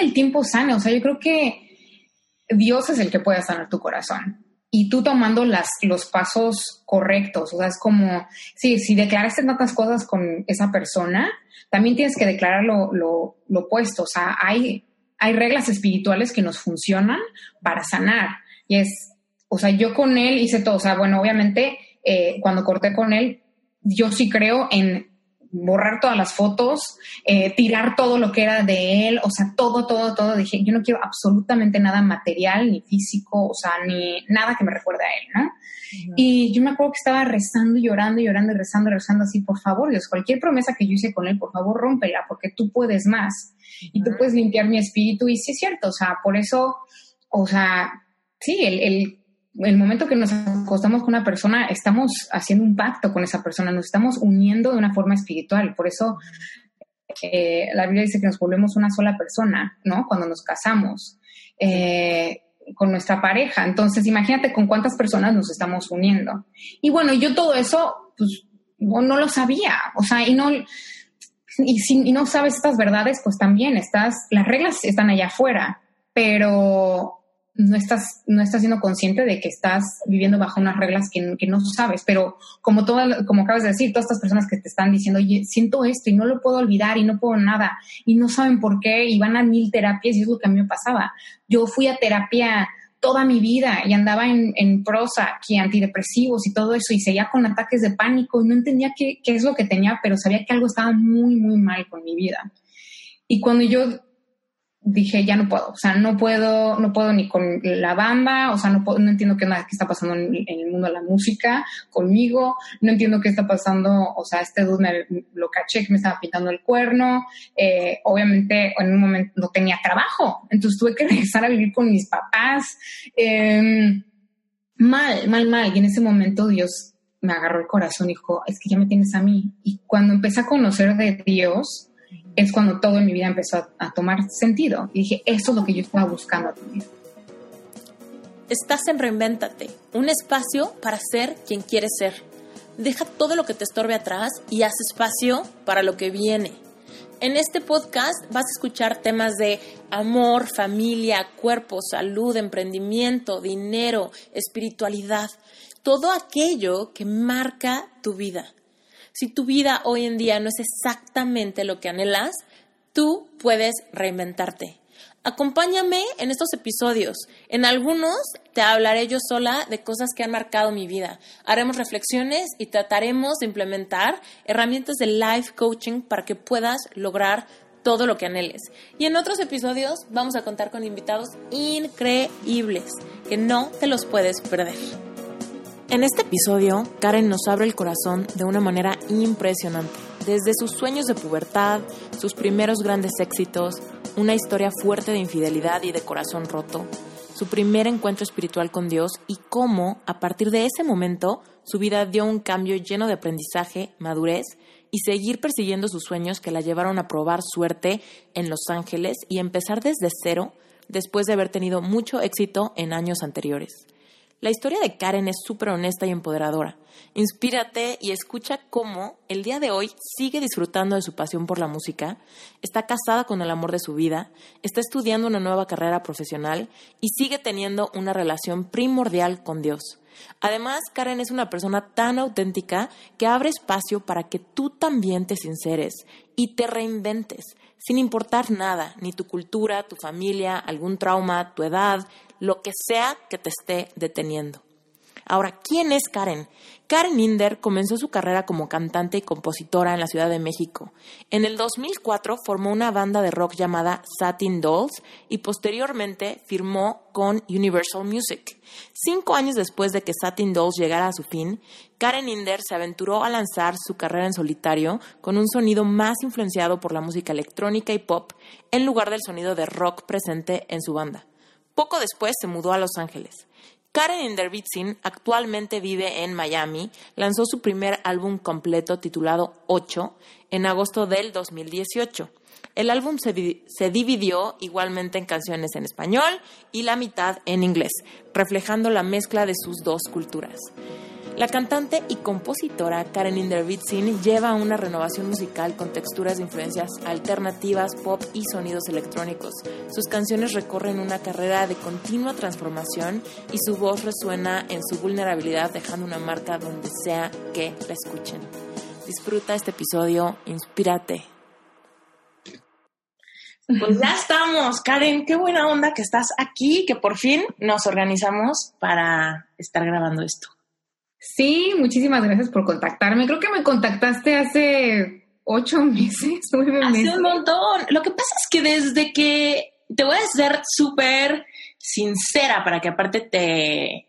el tiempo sane, o sea, yo creo que Dios es el que puede sanar tu corazón. Y tú tomando las, los pasos correctos, o sea, es como, sí, si declaraste tantas cosas con esa persona, también tienes que declarar lo opuesto, o sea, hay, hay reglas espirituales que nos funcionan para sanar. Y es, o sea, yo con él hice todo, o sea, bueno, obviamente eh, cuando corté con él, yo sí creo en borrar todas las fotos, eh, tirar todo lo que era de él, o sea, todo, todo, todo. Dije, yo no quiero absolutamente nada material, ni físico, o sea, ni nada que me recuerde a él, ¿no? Y yo me acuerdo que estaba rezando, llorando, llorando y rezando, rezando así, por favor, Dios, cualquier promesa que yo hice con él, por favor, rómpela, porque tú puedes más y tú puedes limpiar mi espíritu. Y sí es cierto, o sea, por eso, o sea, sí, el, el el momento que nos acostamos con una persona, estamos haciendo un pacto con esa persona, nos estamos uniendo de una forma espiritual. Por eso eh, la Biblia dice que nos volvemos una sola persona, ¿no? Cuando nos casamos eh, con nuestra pareja. Entonces, imagínate con cuántas personas nos estamos uniendo. Y bueno, yo todo eso, pues, no, lo sabía. O sea, y no... Y si y no sabes estas verdades, pues también estás, las reglas están allá afuera, pero no estás, no estás siendo consciente de que estás viviendo bajo unas reglas que, no sabes, pero como toda, como acabas de decir, todas estas personas que te están diciendo, siento esto y no lo puedo olvidar y no puedo nada y no saben por qué y van a mil terapias y es lo que a mí me pasaba. Yo fui a terapia toda mi vida y andaba en, en prosa, que antidepresivos y todo eso y seguía con ataques de pánico y no entendía qué es lo que tenía, pero sabía que algo estaba muy, muy mal con mi vida. Y cuando yo dije, ya no puedo, o sea, no puedo, no puedo ni con la banda, o sea, no, puedo, no entiendo qué, nada, qué está pasando en, el mundo de la música conmigo, no entiendo qué está pasando, o sea, este dude me, lo caché que me estaba pintando el cuerno, eh, obviamente en un momento no tenía trabajo, entonces tuve que regresar a vivir con mis papás, eh, mal, mal, mal, y en ese momento Dios me agarró el corazón y dijo, es que ya me tienes a mí, y cuando empecé a conocer de Dios, es cuando todo en mi vida empezó a, tomar sentido. Y dije, eso es lo que yo estaba buscando también. Estás en Reinvéntate, un espacio para ser quien quieres ser. Deja todo lo que te estorbe atrás y haz espacio para lo que viene. En este podcast vas a escuchar temas de amor, familia, cuerpo, salud, emprendimiento, dinero, espiritualidad, todo aquello que marca tu vida. Si tu vida hoy en día no es exactamente lo que anhelas, tú puedes reinventarte. Acompáñame en estos episodios. En algunos te hablaré yo sola de cosas que han marcado mi vida. Haremos reflexiones y trataremos de implementar herramientas de life coaching para que puedas lograr todo lo que anheles. Y en otros episodios vamos a contar con invitados increíbles que no te los puedes perder. En este episodio, Karen nos abre el corazón de una manera impresionante. Desde sus sueños de pubertad, sus primeros grandes éxitos, una historia fuerte de infidelidad y de corazón roto, su primer encuentro espiritual con Dios y cómo, a partir de ese momento, su vida dio un cambio lleno de aprendizaje, madurez y seguir persiguiendo sus sueños que la llevaron a probar suerte en Los Ángeles y empezar desde cero después de haber tenido mucho éxito en años anteriores. La historia de Karen es súper honesta y empoderadora. Inspírate y escucha cómo el día de hoy sigue disfrutando de su pasión por la música, está casada con el amor de su vida, está estudiando una nueva carrera profesional y sigue teniendo una relación primordial con Dios. Además, Karen es una persona tan auténtica que abre espacio para que tú también te sinceres y te reinventes, sin importar nada, ni tu cultura, tu familia, algún trauma, tu edad, lo que sea que te esté deteniendo. Ahora, ¿quién es Karen? Karen Inder comenzó su carrera como cantante y compositora en la Ciudad de México. En el 2004 formó una banda de rock llamada Satin Dolls y posteriormente firmó con Universal Music. Cinco años después de que Satin Dolls llegara a su fin, Karen Inder se aventuró a lanzar su carrera en solitario con un sonido más influenciado por la música electrónica y pop en lugar del sonido de rock presente en su banda. Poco después se mudó a Los Ángeles. Karen Inderbitzin actualmente vive en Miami. Lanzó su primer álbum completo titulado 8 en agosto del 2018. El álbum se, se, dividió igualmente en canciones en español y la mitad en inglés, reflejando la mezcla de sus dos culturas. La cantante y compositora Karen Indervitsin lleva una renovación musical con texturas de influencias alternativas, pop y sonidos electrónicos. Sus canciones recorren una carrera de continua transformación y su voz resuena en su vulnerabilidad dejando una marca donde sea que la escuchen. Disfruta este episodio, inspírate. Pues ya estamos, Karen, qué buena onda que estás aquí, que por fin nos organizamos para estar grabando esto. Sí, muchísimas gracias por contactarme. Creo que me contactaste hace ocho meses, nueve meses. Hace un montón. Lo que pasa es que desde que te voy a ser súper sincera para que aparte te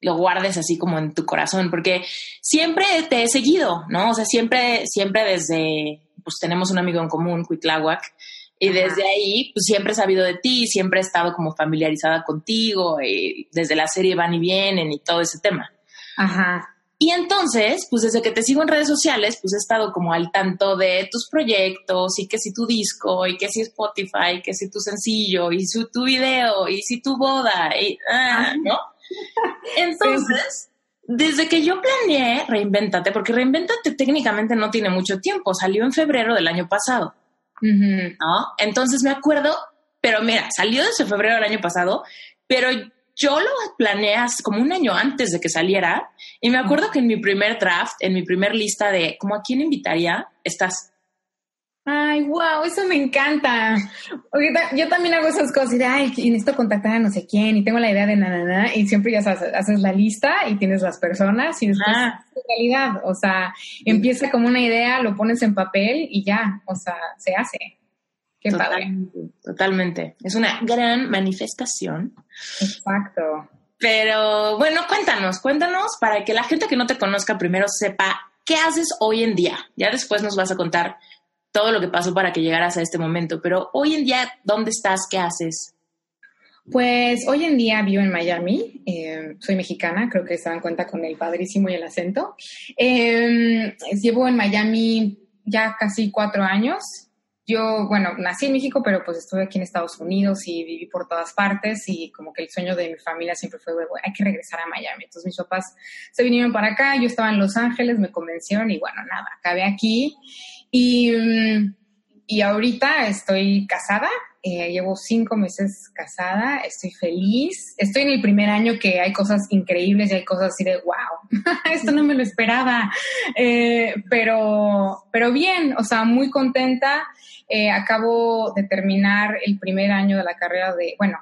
lo guardes así como en tu corazón, porque siempre te he seguido, ¿no? O sea, siempre, siempre desde, pues tenemos un amigo en común, Cuitláhuac, y desde ahí, pues siempre he sabido de ti, siempre he estado como familiarizada contigo, y desde la serie Van y Vienen y todo ese tema. Ajá. Y entonces, pues desde que te sigo en redes sociales, pues he estado como al tanto de tus proyectos y que si tu disco y que si Spotify, que si tu sencillo y si tu video y si tu boda y, ah, ¿no? Entonces, desde que yo planeé Reinvéntate, porque Reinvéntate técnicamente no tiene mucho tiempo, salió en febrero del año pasado, ¿no? Entonces me acuerdo, pero mira, salió desde febrero del año pasado, pero yo lo planeé como un año antes de que saliera y me acuerdo que en mi primer draft, en mi primer lista de como a quién invitaría, estás. Ay, wow, eso me encanta. yo también hago esas cosas y de, ay, necesito contactar a no sé quién y tengo la idea de nada, nada, y siempre ya haces, haces, la lista y tienes las personas y después ah. realidad. O sea, empieza como una idea, lo pones en papel y ya, o sea, se hace. Qué totalmente, Totalmente. Es una gran manifestación. Exacto. Pero bueno, cuéntanos, cuéntanos para que la gente que no te conozca primero sepa qué haces hoy en día. Ya después nos vas a contar todo lo que pasó para que llegaras a este momento, pero hoy en día, ¿dónde estás? ¿Qué haces? Pues hoy en día vivo en Miami, eh, soy mexicana, creo que se dan cuenta con el padrísimo y el acento. Eh, llevo en Miami ya casi cuatro años yo, bueno, nací en México, pero pues estuve aquí en Estados Unidos y viví por todas partes y como que el sueño de mi familia siempre fue, hay que regresar a Miami. Entonces mis papás se vinieron para acá, yo estaba en Los Ángeles, me convencieron y bueno, nada, acabé aquí. Y, y ahorita estoy casada, eh, llevo cinco meses casada, estoy feliz, estoy en el primer año que hay cosas increíbles y hay cosas así de, wow, esto no me lo esperaba, eh, pero, pero bien, o sea, muy contenta. Eh, acabo de terminar el primer año de la carrera de, bueno,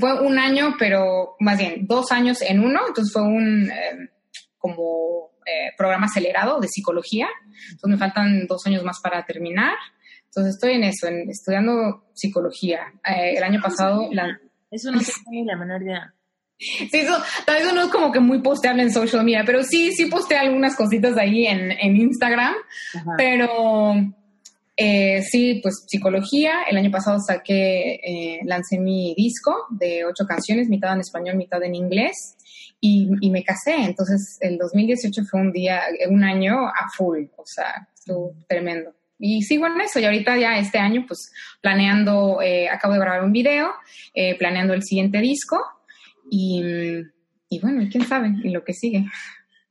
fue un año, pero más bien dos años en uno, entonces fue un eh, como eh, programa acelerado de psicología, entonces me faltan dos años más para terminar, entonces estoy en eso, en, estudiando psicología. el año pasado... La, eso no tengo la menor idea. Sí, eso, tal vez no es como que muy posteable en social media, pero sí, sí posteé algunas cositas ahí en, en Instagram, pero eh, sí, pues psicología. El año pasado saqué, eh, lancé mi disco de ocho canciones, mitad en español, mitad en inglés, y, me casé. Entonces, el 2018 fue un día, un año a full, o sea, estuvo tremendo. Y sigo en eso, y ahorita ya este año, pues planeando, eh, acabo de grabar un video, planeando el siguiente disco, y, y bueno, quién sabe, y lo que sigue.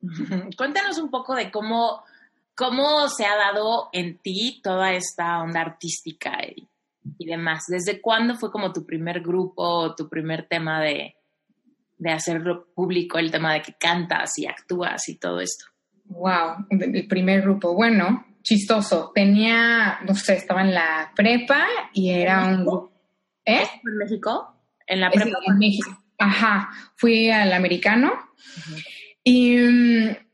Cuéntanos un poco de cómo ¿Cómo se ha dado en ti toda esta onda artística y, demás? ¿Desde cuándo fue como tu primer grupo, tu primer tema de, hacerlo público, el tema de que cantas y actúas y todo esto? Wow, el primer grupo. Bueno, chistoso. Tenía, no sé, estaba en la prepa y era un grupo. ¿Eh? ¿En México? ¿En la prepa? en México. Ajá, fui al americano y mm,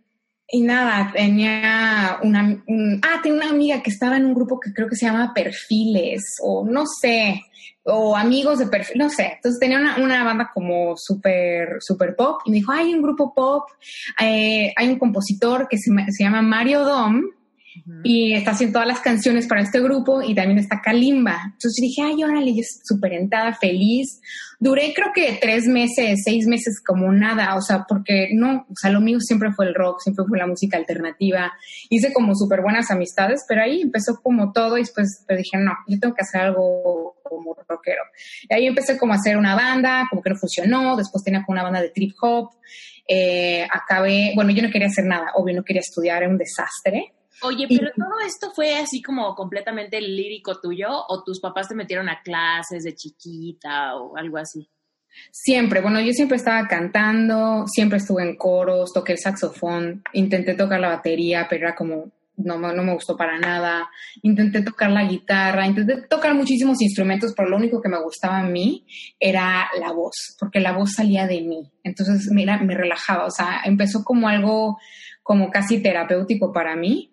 y nada, tenía una, ah, tenía una amiga que estaba en un grupo que creo que se llama Perfiles, o no sé, o amigos de perfil, no sé. Entonces tenía una, banda como súper, súper pop y me dijo, hay un grupo pop, eh, hay un compositor que se, se llama Mario Dom, y está haciendo todas las canciones para este grupo y también está Kalimba. Entonces dije, ay, órale, yo súper entada, feliz. Duré creo que tres meses, seis meses como nada, o sea, porque no, o sea, lo mío siempre fue el rock, siempre fue la música alternativa. Hice como súper buenas amistades, pero ahí empezó como todo y después te dije, no, yo tengo que hacer algo como rockero. Y ahí empecé como a hacer una banda, como que no funcionó, después tenía como una banda de trip hop Eh, acabé, bueno, yo no quería hacer nada, obvio, no quería estudiar, era un desastre. Oye, pero todo esto fue así como completamente lírico tuyo o tus papás te metieron a clases de chiquita o algo así. Siempre, bueno, yo siempre estaba cantando, siempre estuve en coros, toqué el saxofón, intenté tocar la batería, pero era como, no, no me gustó para nada. Intenté tocar la guitarra, intenté tocar muchísimos instrumentos, pero lo único que me gustaba a mí era la voz, porque la voz salía de mí. Entonces, mira, me relajaba, o sea, empezó como algo como casi terapéutico para mí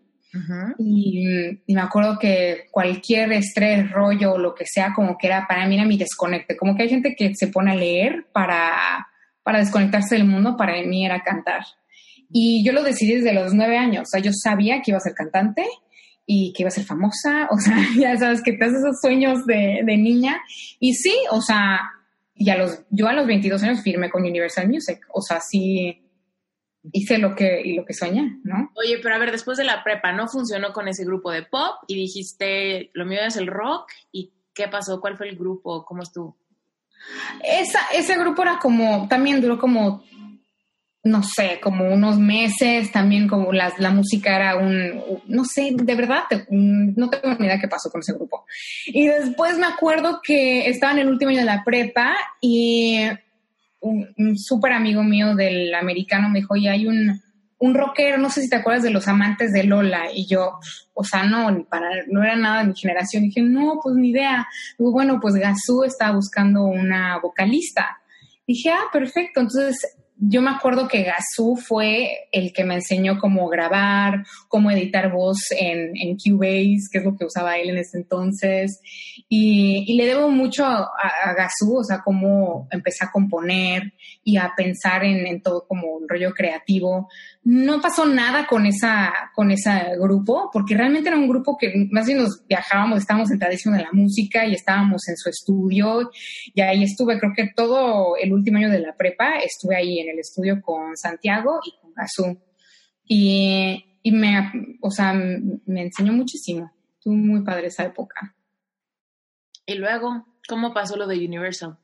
y, me acuerdo que cualquier estrés, rollo o lo que sea, como que era para mí era mi desconecte. Como que hay gente que se pone a leer para, para desconectarse del mundo, para mí era cantar. Y yo lo decidí desde los nueve años. O sea, yo sabía que iba a ser cantante y que iba a ser famosa. O sea, ya sabes que te haces esos sueños de, de niña. Y sí, o sea, y los, yo a los 22 años firmé con Universal Music. O sea, sí, hice lo que, y lo que soñé, ¿no? Oye, pero a ver, después de la prepa, ¿no funcionó con ese grupo de pop? Y dijiste, lo mío es el rock. ¿Y qué pasó? ¿Cuál fue el grupo? ¿Cómo estuvo? Esa, ese grupo era como, también duró como, no sé, como unos meses, también como la, la música era un, no sé, de verdad, no tengo ni idea qué pasó con ese grupo. Y después me acuerdo que estaba en el último año de la prepa y un, súper amigo mío del americano me dijo, y hay un, un rockero, no sé si te acuerdas de los amantes de Lola, y yo, o sea, no, para, no era nada de mi generación, dije, no, pues ni idea. Digo, bueno, pues Gazú estaba buscando una vocalista. Dije, ah, perfecto, entonces yo me acuerdo que Gazú fue el que me enseñó cómo grabar, cómo editar voz en, en Cubase, que es lo que usaba él en ese entonces. Y, le debo mucho a, a, Gazú, o sea, cómo empecé a componer y a pensar en, en, todo como un rollo creativo. No pasó nada con esa, con ese grupo, porque realmente era un grupo que más bien nos viajábamos, estábamos centradísimos en la música y estábamos en su estudio. Y ahí estuve, creo que todo el último año de la prepa estuve ahí en el estudio con Santiago y con Gazú. Y, y me, o sea, me enseñó muchísimo. Estuvo muy padre esa época. Y luego, ¿cómo pasó lo de Universal?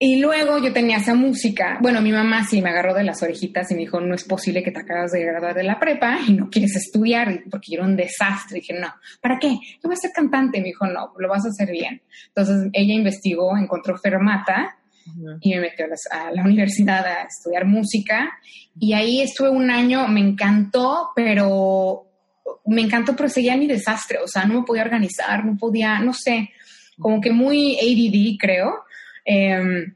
Y luego yo tenía esa música. Bueno, mi mamá sí me agarró de las orejitas y me dijo, no es posible que te acabas de graduar de la prepa y no quieres estudiar porque yo era un desastre. Y dije, no, ¿para qué? Yo voy a ser cantante. Me dijo, no, lo vas a hacer bien. Entonces ella investigó, encontró Fermata y me metió a la, universidad a estudiar música. Y ahí estuve un año, me encantó, pero me encantó, pero seguía mi desastre. O sea, no me podía organizar, no podía, no sé, como que muy ADD, creo. Em,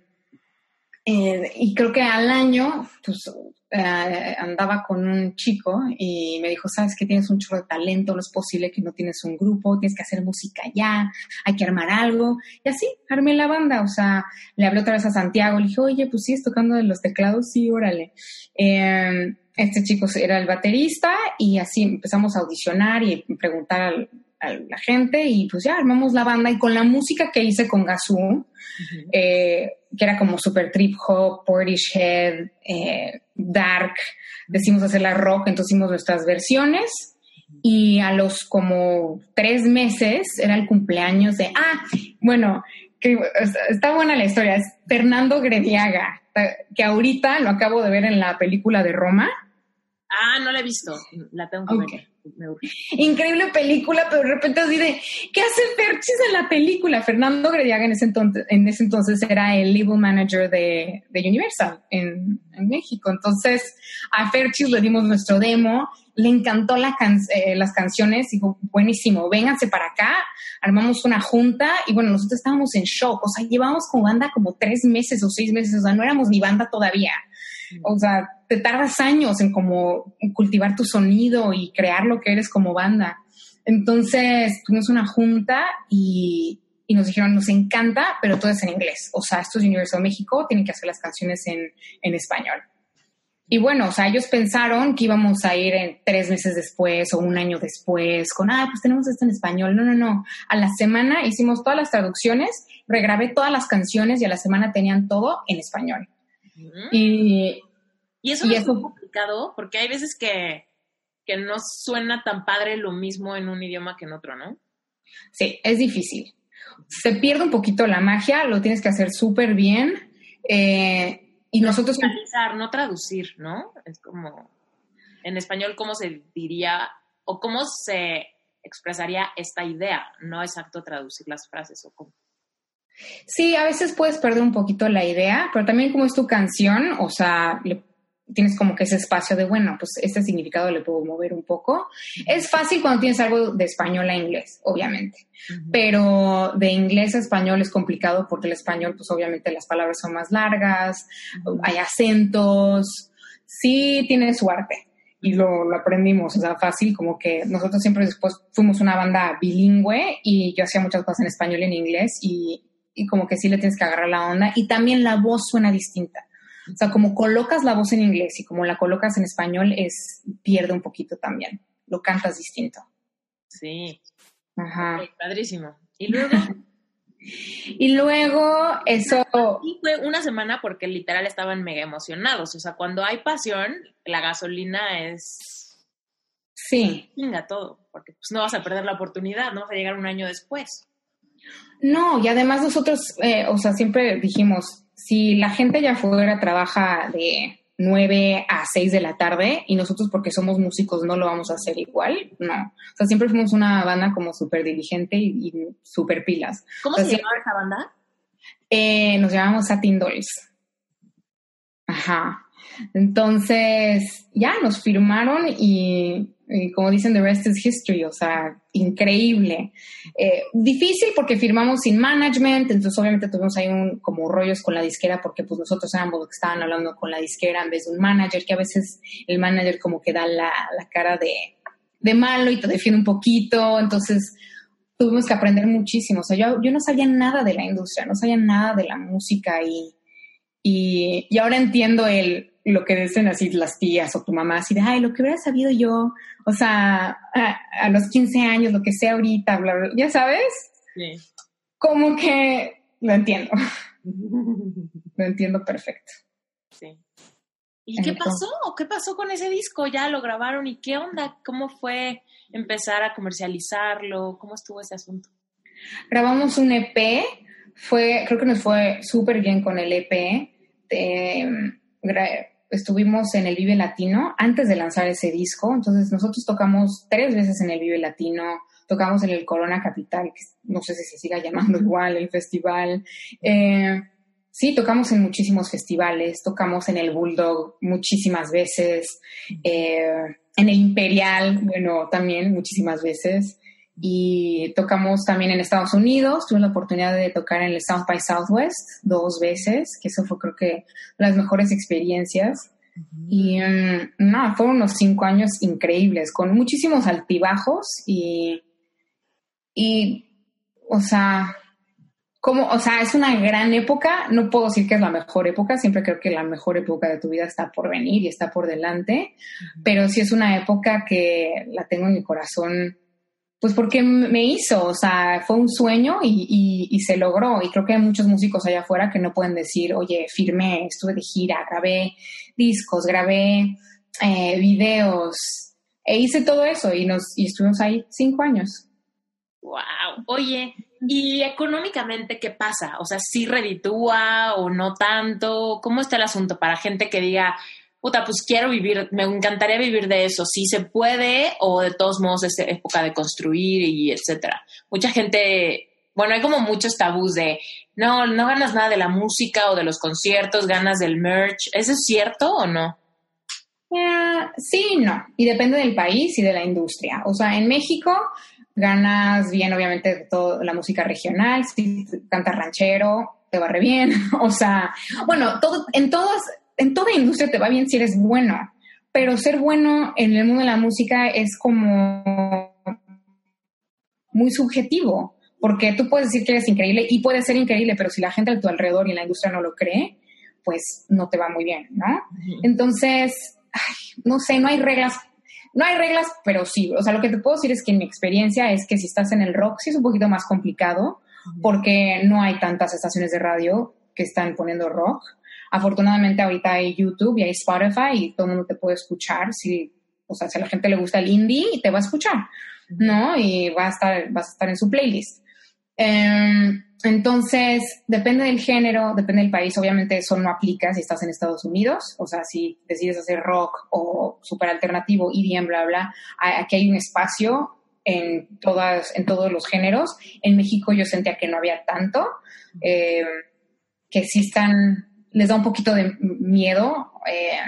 eh, y creo que al año, pues eh, andaba con un chico y me dijo, sabes que tienes un chorro de talento, no es posible que no tienes un grupo, tienes que hacer música ya, hay que armar algo. Y así, armé la banda, o sea, le hablé otra vez a Santiago, le dije, oye, pues sí, tocando de los teclados, sí, órale. Em, este chico era el baterista y así empezamos a audicionar y preguntar a la gente y pues ya armamos la banda y con la música que hice con Gazú, eh, que era como super trip hop, Portishead, eh, dark, decimos hacer la rock, entonces hicimos nuestras versiones y a los como tres meses era el cumpleaños de, ah, bueno, que está buena la historia, es Fernando Grediaga, que ahorita lo acabo de ver en la película de Roma. Ah, no la he visto, la tengo que ver. Increíble película, pero de repente así de, ¿qué hace Ferchis en la película? Fernando Grediaga en ese entonces, en ese entonces era el label manager de, de Universal en, en, México. Entonces a Ferchis le dimos nuestro demo, le encantó la eh, las canciones, dijo, buenísimo, vénganse para acá, armamos una junta y bueno, nosotros estábamos en shock, o sea, llevamos como banda como tres meses o seis meses, o sea, no éramos ni banda todavía. O sea, te tardas años en como cultivar tu sonido y crear lo que eres como banda. Entonces tuvimos una junta y, y, nos dijeron, nos encanta, pero todo es en inglés. O sea, esto es Universal México, tienen que hacer las canciones en, en español. Y bueno, o sea, ellos pensaron que íbamos a ir en tres meses después o un año después con, ah, pues tenemos esto en español. No, no, no. A la semana hicimos todas las traducciones, regrabé todas las canciones y a la semana tenían todo en español. Y, y eso es complicado porque hay veces que, que no suena tan padre lo mismo en un idioma que en otro, ¿no? Sí, es difícil. Se pierde un poquito la magia, lo tienes que hacer súper bien. Eh, y nosotros... no traducir, ¿no? Es como, en español, ¿cómo se diría o cómo se expresaría esta idea? No exacto traducir las frases o cómo. Sí, a veces puedes perder un poquito la idea, pero también como es tu canción, o sea, le tienes como que ese espacio de, bueno, pues este significado le puedo mover un poco. Es fácil cuando tienes algo de español a inglés, obviamente, pero de inglés a español es complicado porque el español, pues obviamente las palabras son más largas, hay acentos, sí tiene su arte. Y lo, lo, aprendimos, o sea, fácil, como que nosotros siempre después fuimos una banda bilingüe y yo hacía muchas cosas en español y en inglés y, y como que sí le tienes que agarrar la onda y también la voz suena distinta. O sea, como colocas la voz en inglés y como la colocas en español, es pierde un poquito también. Lo cantas distinto. Sí. Ajá. padrísimo. Y luego. y luego, eso. Y fue una semana porque literal estaban mega emocionados. O sea, cuando hay pasión, la gasolina es. Sí. Venga todo. Porque pues no vas a perder la oportunidad, no vas a llegar un año después. No, y además nosotros, eh, o sea, siempre dijimos, si la gente allá afuera trabaja de 9 a 6 de la tarde y nosotros porque somos músicos no lo vamos a hacer igual, no. O sea, siempre fuimos una banda como súper diligente y, súper pilas. ¿Cómo se llamaba esa banda? Eh, nos llamamos Satin Dolls. Ajá. Entonces, ya nos firmaron y como dicen, the rest is history, o sea, increíble. Eh, difícil porque firmamos sin management, entonces obviamente tuvimos ahí un, como rollos con la disquera porque pues nosotros éramos los que estaban hablando con la disquera en vez de un manager, que a veces el manager como que da la, cara de, de, malo y te defiende un poquito, entonces tuvimos que aprender muchísimo. O sea, yo, yo no sabía nada de la industria, no sabía nada de la música y, y ahora entiendo el lo que dicen así las tías o tu mamá, así de, ay, lo que hubiera sabido yo, o sea, a, los 15 años, lo que sea ahorita, bla, bla, ya sabes. Sí. Como que lo entiendo. lo entiendo perfecto. Sí. ¿Y qué pasó? ¿Qué pasó con ese disco? ¿Ya lo grabaron? ¿Y qué onda? ¿Cómo fue empezar a comercializarlo? ¿Cómo estuvo ese asunto? Grabamos un EP. Fue, creo que nos fue súper bien con el EP. De, estuvimos en el Vive Latino antes de lanzar ese disco, entonces nosotros tocamos tres veces en el Vive Latino, tocamos en el Corona Capital, que no sé si se siga llamando igual, el festival. Eh, sí, tocamos en muchísimos festivales, tocamos en el Bulldog muchísimas veces, eh, en el Imperial, bueno, también muchísimas veces y tocamos también en Estados Unidos. Tuve la oportunidad de tocar en el South by Southwest dos veces, que eso fue creo que las mejores experiencias. Y um, nada, fueron unos cinco años increíbles, con muchísimos altibajos y, y, o sea, como, o sea, es una gran época. No puedo decir que es la mejor época, siempre creo que la mejor época de tu vida está por venir y está por delante, pero sí es una época que la tengo en mi corazón pues porque me hizo, o sea, fue un sueño y, se logró. Y creo que hay muchos músicos allá afuera que no pueden decir, oye, firmé, estuve de gira, grabé discos, grabé eh, videos, e hice todo eso y, nos, y estuvimos ahí cinco años. Wow. Oye, ¿y económicamente qué pasa? O sea, ¿sí reditúa o no tanto? ¿Cómo está el asunto para gente que diga, puta, pues quiero vivir, me encantaría vivir de eso, si se puede o de todos modos es época de construir y etcétera. Mucha gente, bueno, hay como muchos tabús de, no, no ganas nada de la música o de los conciertos, ganas del merch. ¿Eso es cierto o no? Eh, sí, no. Y depende del país y de la industria. O sea, en México ganas bien, obviamente, toda la música regional. Si cantas ranchero, te va re bien. O sea, bueno, todo, en todas, en toda industria te va bien si eres bueno, pero ser bueno en el mundo de la música es como muy subjetivo, porque tú puedes decir que eres increíble y puedes ser increíble, pero si la gente a tu alrededor y en la industria no lo cree, pues no te va muy bien, ¿no? Entonces, no sé, no hay reglas. No hay reglas, pero sí. O sea, lo que te puedo decir es que mi experiencia es que si estás en el rock, sí es un poquito más complicado, porque no hay tantas estaciones de radio que están poniendo rock. Afortunadamente ahorita hay YouTube y hay Spotify y todo el mundo te puede escuchar. Si, o sea, si a la gente le gusta el indie, te va a escuchar, ¿no? Y va a estar, vas a estar en su playlist. Em, entonces, depende del género, depende del país. Obviamente eso no aplica si estás en Estados Unidos. O sea, si decides hacer rock o super alternativo, EDM, bla, bla, aquí hay un espacio en, todas, en todos los géneros. En México yo sentía que no había tanto, eh, que sí están, les da un poquito de miedo eh,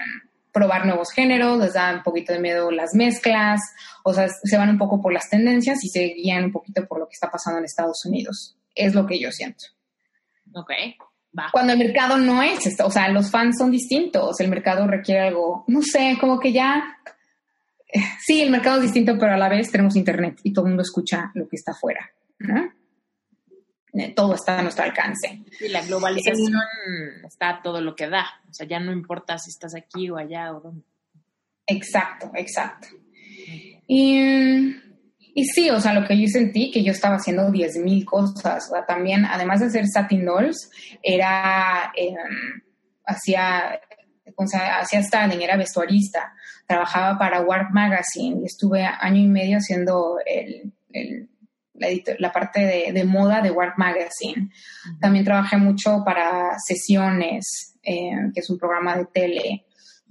probar nuevos géneros, les da un poquito de miedo las mezclas, o sea, se van un poco por las tendencias y se guían un poquito por lo que está pasando en Estados Unidos. Es lo que yo siento. Ok. Va. Cuando el mercado no es esto, o sea, los fans son distintos, el mercado requiere algo, no sé, como que ya sí, el mercado es distinto, pero a la vez tenemos internet y todo el mundo escucha lo que está afuera. Eh, todo está a nuestro alcance. Y la globalización está todo lo que da. O sea, ya no importa si estás aquí o allá o dónde. Exacto, exacto. Y, sí, o sea, lo que yo sentí, que yo estaba haciendo 10.000 cosas. O sea, también, además de hacer satin dolls, era, eh, hacía, o sea, hacía styling, era vestuarista trabajaba para Warp Magazine y estuve año y medio haciendo la, parte de, moda de Warp Magazine. También trabajé mucho para Sesiones, eh, que es un programa de tele.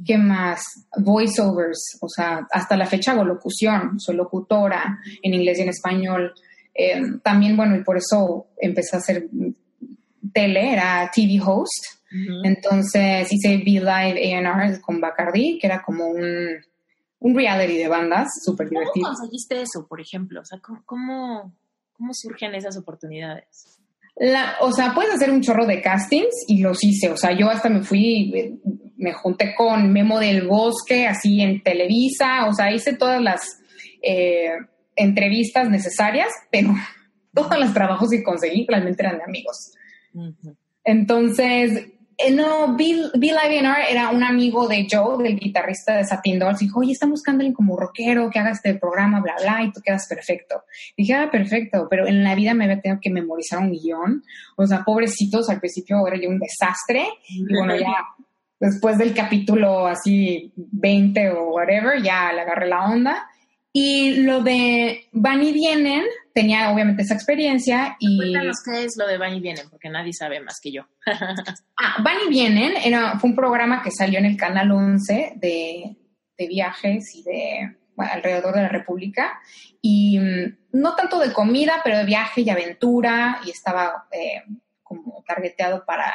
¿Qué más? Voiceovers, o sea, hasta la fecha hago locución, soy locutora en inglés y en español. Eh, también, bueno, y por eso empecé a hacer tele, era TV host. Entonces hice Be Live AR con Bacardi, que era como un, un reality de bandas, súper divertido. ¿Cómo conseguiste eso, por ejemplo? O sea, ¿cómo, cómo, surgen esas oportunidades? La, o sea, puedes hacer un chorro de castings y los hice. O sea, yo hasta me fui, me junté con Memo del Bosque, así en Televisa. O sea, hice todas las eh, entrevistas necesarias, pero todos los trabajos que conseguí realmente eran de amigos. Entonces, eh, no, Bill, Bill era un amigo de Joe, del guitarrista de Satin Dolls. Dijo, oye, están buscando alguien como rockero que haga este programa, bla, bla, y tú quedas perfecto. Dije, ah, perfecto, pero en la vida me había tenido que memorizar un guion. O sea, pobrecitos, al principio era yo un desastre. Y bueno, ya después del capítulo así 20 o whatever, ya le agarré la onda. Y lo de Van y Vienen, tenía obviamente esa experiencia y... Cuéntanos qué es lo de Van y Vienen, porque nadie sabe más que yo. ah, Van y Vienen era, fue un programa que salió en el Canal 11 de, de viajes y de alrededor de la República. Y mm, no tanto de comida, pero de viaje y aventura, y estaba eh, como targeteado para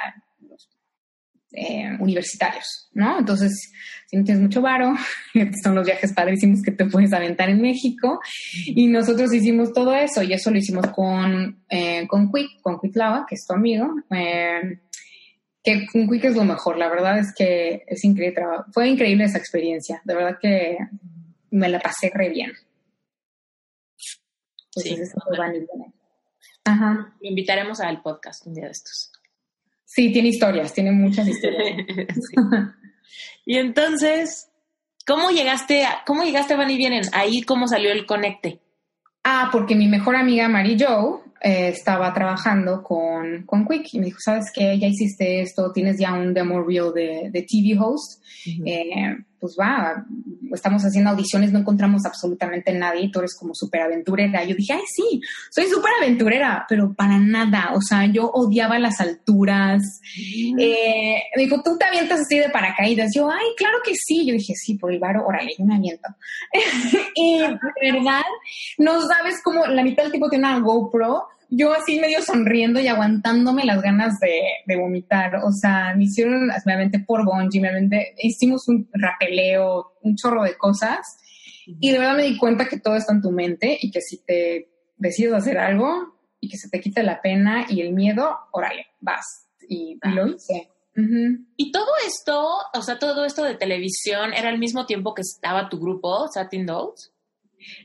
eh, universitarios, ¿no? Entonces, si no tienes mucho varo, son los viajes padrísimos que te puedes aventar en México. Y nosotros hicimos todo eso y eso lo hicimos con, eh, con Quick, con Quick Lava, que es tu amigo. Eh, que con Quick es lo mejor, la verdad es que es increíble. Fue increíble esa experiencia, de verdad que me la pasé re bien. sí, Ajá. Lo invitaremos al podcast un día de estos. Sí, tiene historias, tiene muchas historias. Y entonces, ¿cómo llegaste a, cómo llegaste a Van y Vienen? Ahí, ¿cómo salió el conecte? Ah, porque mi mejor amiga Mary Joe eh, estaba trabajando con, con Quick y me dijo, ¿sabes qué? Ya hiciste esto, tienes ya un demo reel de, de TV host. eh, pues va, estamos haciendo audiciones, no encontramos absolutamente nadie, tú eres como súper aventurera. Yo dije, ay, sí, soy súper aventurera, pero para nada, o sea, yo odiaba las alturas. Eh, me dijo, tú te avientas así de paracaídas. Yo, ay, claro que sí. Yo dije, sí, por el varo, órale, yo me aviento. y de verdad, no sabes cómo la mitad del tipo tiene una GoPro yo así medio sonriendo y aguantándome las ganas de, vomitar. O sea, me hicieron, obviamente por Bonji, me hicimos un rapeleo, un chorro de cosas. Y de verdad me di cuenta que todo está en tu mente y que si te decides hacer algo y que se te quite la pena y el miedo, órale, vas. Y, lo hice. Y todo esto, o sea, todo esto de televisión, ¿era al mismo tiempo que estaba tu grupo, Satin Dolls?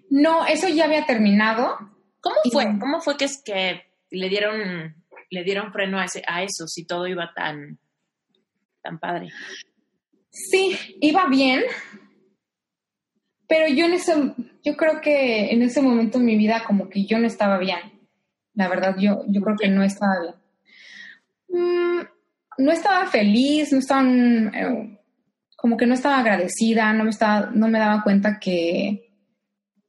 No, eso ya había terminado. ¿Cómo fue? ¿Cómo fue que es que le dieron, le dieron freno a, ese, a eso si todo iba tan, tan padre? Sí, iba bien, pero yo en ese, yo creo que en ese momento en mi vida como que yo no estaba bien. La verdad, yo, yo creo que no estaba bien. Mm, no estaba feliz, no estaba, eh, como que no estaba agradecida, no me estaba, no me daba cuenta que,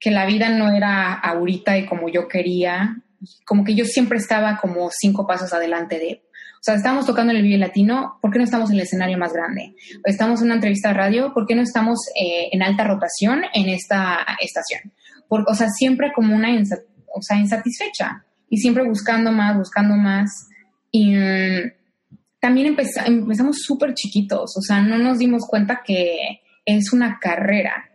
que la vida no era ahorita y como yo quería. como que yo siempre estaba como cinco pasos adelante de, o sea, estamos tocando en el Vive Latino, ¿por qué no estamos en el escenario más grande? Estamos en una entrevista de radio, ¿por qué no estamos eh, en alta rotación en esta estación? Por, o sea, siempre como una insatisfecha y siempre buscando más, buscando más. Y mm, también empezamos súper chiquitos, o sea, no nos dimos cuenta que es una carrera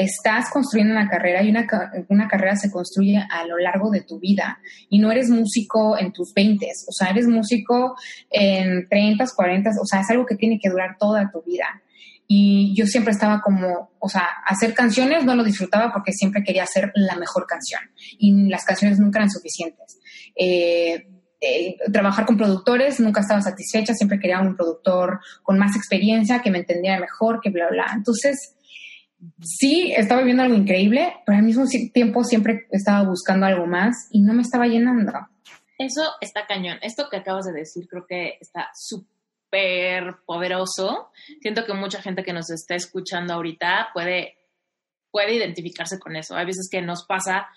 estás construyendo una carrera y una, una, carrera se construye a lo largo de tu vida y no eres músico en tus 20, o sea, eres músico en 30, 40, o sea, es algo que tiene que durar toda tu vida. Y yo siempre estaba como, o sea, hacer canciones no lo disfrutaba porque siempre quería hacer la mejor canción y las canciones nunca eran suficientes. Eh, eh, trabajar con productores, nunca estaba satisfecha, siempre quería un productor con más experiencia, que me entendiera mejor, que bla, bla. Entonces, sí estaba viendo algo increíble, pero al mismo tiempo siempre estaba buscando algo más y no me estaba llenando. Eso está cañón. Esto que acabas de decir creo que está súper poderoso. Siento que mucha gente que nos está escuchando ahorita puede, puede identificarse con eso. Hay veces que nos pasa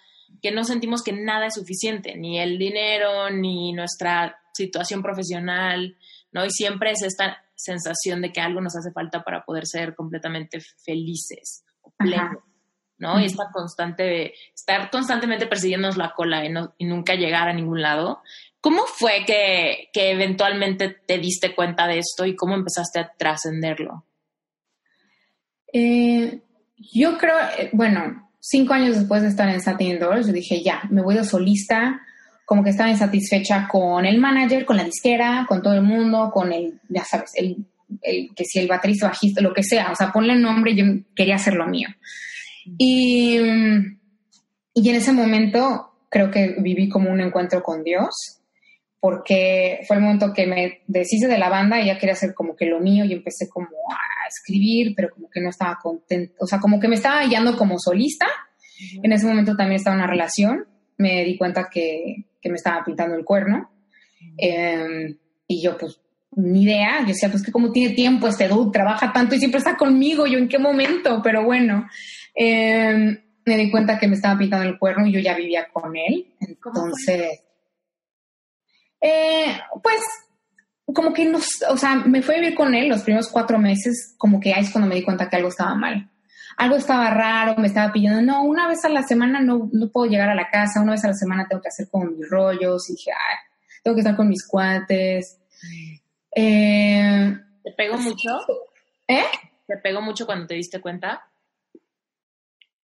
que no sentimos que nada es suficiente, ni el dinero, ni nuestra situación profesional, ¿no? Y siempre es esta sensación de que algo nos hace falta para poder ser completamente felices o plenos, ¿no? Y esta constante, estar constantemente persiguiéndonos la cola y, nunca llegar a ningún lado. ¿Cómo fue que, eventualmente te diste cuenta de esto y cómo empezaste a trascenderlo? Eh, yo creo, eh, bueno, cinco años después de estar en Satin Doors, yo dije, ya, me voy de solista, como que estaba insatisfecha con el manager, con la disquera, con todo el mundo, con el, ya sabes, el, que si el baterista, bajista, lo que sea, o sea, ponle el nombre, yo quería hacer lo mío. Y, y en ese momento creo que viví como un encuentro con Dios, porque fue el momento que me deshice de la banda y ya quería hacer como que lo mío y empecé como a escribir, pero como que no estaba contenta, o sea, como que me estaba hallando como solista. En ese momento también estaba en una relación, me di cuenta que, que me estaba pintando el cuerno. Em, y yo, pues, ni idea. Yo decía, pues, que como tiene tiempo este dude, trabaja tanto y siempre está conmigo. Yo, ¿en qué momento? Pero bueno, em, me di cuenta que me estaba pintando el cuerno y yo ya vivía con él. Entonces, eh, pues, como que nos, o sea, me fui a vivir con él los primeros cuatro meses, como que ahí es cuando me di cuenta que algo estaba mal algo estaba raro, me estaba pidiendo, no, una vez a la semana no, no puedo llegar a la casa, una vez a la semana tengo que hacer como mis rollos, y dije, ay, tengo que estar con mis cuates. Eh, ¿Te pegó mucho? ¿Eh? ¿Te pegó mucho cuando te diste cuenta?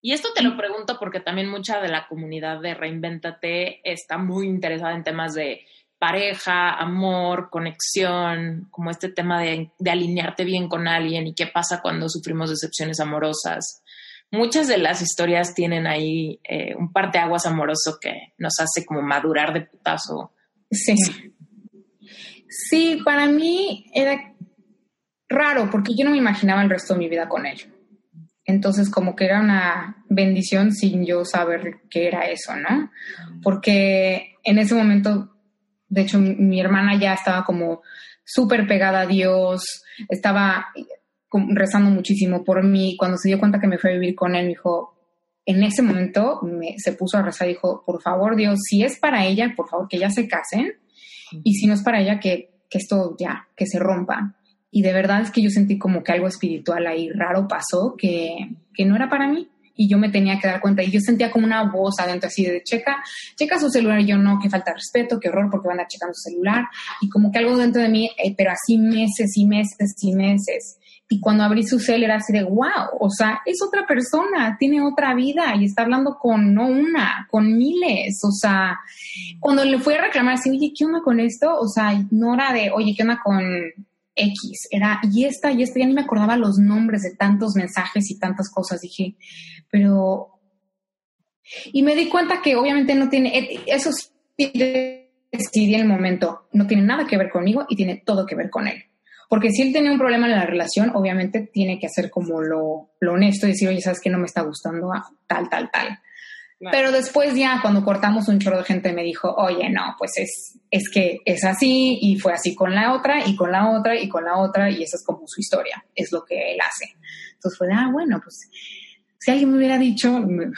Y esto te lo pregunto porque también mucha de la comunidad de Reinventate está muy interesada en temas de pareja, amor, conexión, como este tema de, alinearte bien con alguien y qué pasa cuando sufrimos decepciones amorosas. Muchas de las historias tienen ahí eh, un parteaguas amoroso que nos hace como madurar de putazo. Sí. Sí, para mí era raro porque yo no me imaginaba el resto de mi vida con él. Entonces, como que era una bendición sin yo saber qué era eso, ¿no? Porque en ese momento de hecho, mi, hermana ya estaba como súper pegada a Dios, estaba rezando muchísimo por mí. Cuando se dio cuenta que me fue a vivir con él, me dijo, en ese momento me, se puso a rezar y dijo, por favor Dios, si es para ella, por favor que ya se casen, y si no es para ella, que, que esto ya, que se rompa. Y de verdad es que yo sentí como que algo espiritual ahí raro pasó, que, que no era para mí y yo me tenía que dar cuenta y yo sentía como una voz adentro así de checa, checa su celular y yo no, que falta respeto, qué horror porque van a checar su celular y como que algo dentro de mí, eh, pero así meses y meses y meses. Y cuando abrí su cel era así de, wow, o sea, es otra persona, tiene otra vida y está hablando con no una, con miles. O sea, cuando le fui a reclamar así, oye, ¿qué onda con esto? O sea, no era de, oye, ¿qué onda con X? Era, y esta, y esta, ya ni me acordaba los nombres de tantos mensajes y tantas cosas. Dije, pero... Y me di cuenta que obviamente no tiene, eh, eso sí decidí en el momento, no tiene nada que ver conmigo y tiene todo que ver con él. Porque si él tenía un problema en la relación, obviamente tiene que hacer como lo, lo honesto y decir, oye, ¿sabes que no me está gustando? Tal, tal, tal. Pero después ya cuando cortamos un chorro de gente me dijo, oye, no, pues es, es que es así y fue así con la otra y con la otra y con la otra y esa es como su historia, es lo que él hace. Entonces fue, ah, bueno, pues si alguien me hubiera dicho, me,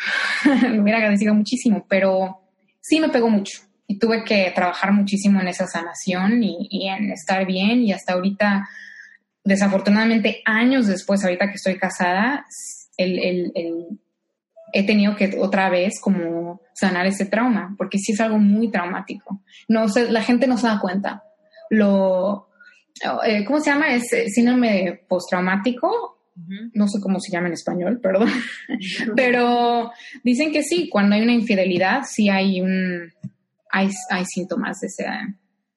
hubiera agradecido muchísimo, pero sí me pegó mucho. y tuve que trabajar muchísimo en esa sanación y, en estar bien y hasta ahorita, desafortunadamente años después, ahorita que estoy casada, el, he tenido que otra vez como sanar ese trauma, porque sí es algo muy traumático. No sé, la gente no se da cuenta. Lo, eh, ¿cómo se llama? Es síndrome postraumático. No sé cómo se llama en español, perdón. Pero dicen que sí, cuando hay una infidelidad, sí hay un, hay, hay síntomas de ese,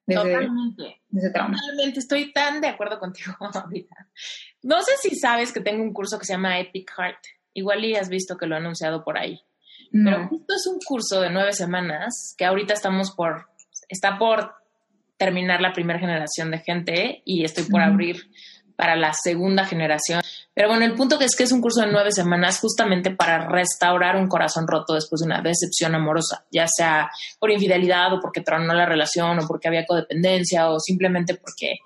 de Totalmente. ese trauma. Totalmente, estoy tan de acuerdo contigo ahorita. No sé si sabes que tengo un curso que se llama Epic Heart. Igual y has visto que lo he anunciado por ahí. Pero justo es un curso de nueve semanas que ahorita estamos por, está por terminar la primera generación de gente y estoy por abrir para la segunda generación. Pero bueno, el punto que es que es un curso de nueve semanas justamente para restaurar un corazón roto después de una decepción amorosa, ya sea por infidelidad o porque tronó la relación o porque había codependencia o simplemente porque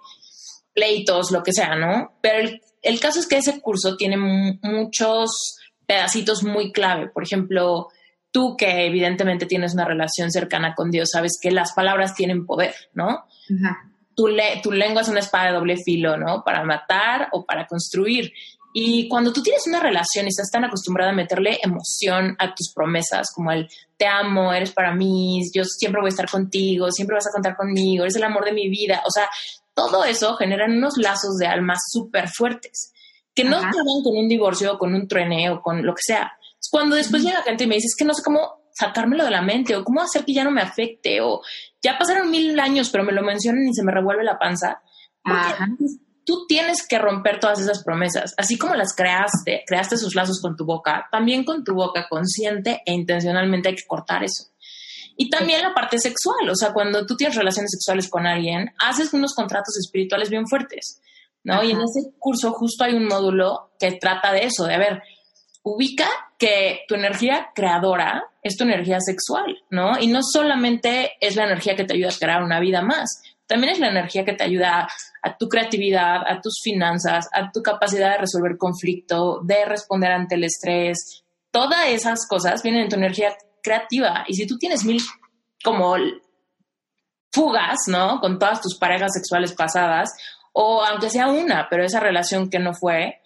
pleitos, lo que sea, ¿no? Pero el, el caso es que ese curso tiene muchos pedacitos muy clave. Por ejemplo, tú que evidentemente tienes una relación cercana con Dios, sabes que las palabras tienen poder, ¿no? Tu, tu, lengua es una espada de doble filo, ¿no? Para matar o para construir. Y cuando tú tienes una relación y estás tan acostumbrada a meterle emoción a tus promesas, como el te amo, eres para mí, yo siempre voy a estar contigo, siempre vas a contar conmigo, eres el amor de mi vida, o sea, todo eso genera unos lazos de alma súper fuertes, que no acaban con un divorcio o con un truene o con lo que sea. Cuando después llega gente y me dice, es que no sé cómo sacármelo de la mente o cómo hacer que ya no me afecte o ya pasaron mil años pero me lo mencionan y se me revuelve la panza. Tú tienes que romper todas esas promesas, así como las creaste, creaste sus lazos con tu boca, también con tu boca consciente e intencionalmente hay que cortar eso. Y también la parte sexual, o sea, cuando tú tienes relaciones sexuales con alguien, haces unos contratos espirituales bien fuertes, ¿no? Y en ese curso justo hay un módulo que trata de eso, de, a ver, ubica que tu energía creadora es tu energía sexual, ¿no? Y no solamente es la energía que te ayuda a crear una vida más, también es la energía que te ayuda a, tu creatividad, a tus finanzas, a tu capacidad de resolver conflicto, de responder ante el estrés. Todas esas cosas vienen en tu energía creativa. Y si tú tienes mil como fugas, ¿no? Con todas tus parejas sexuales pasadas, o aunque sea una, pero esa relación que no fue,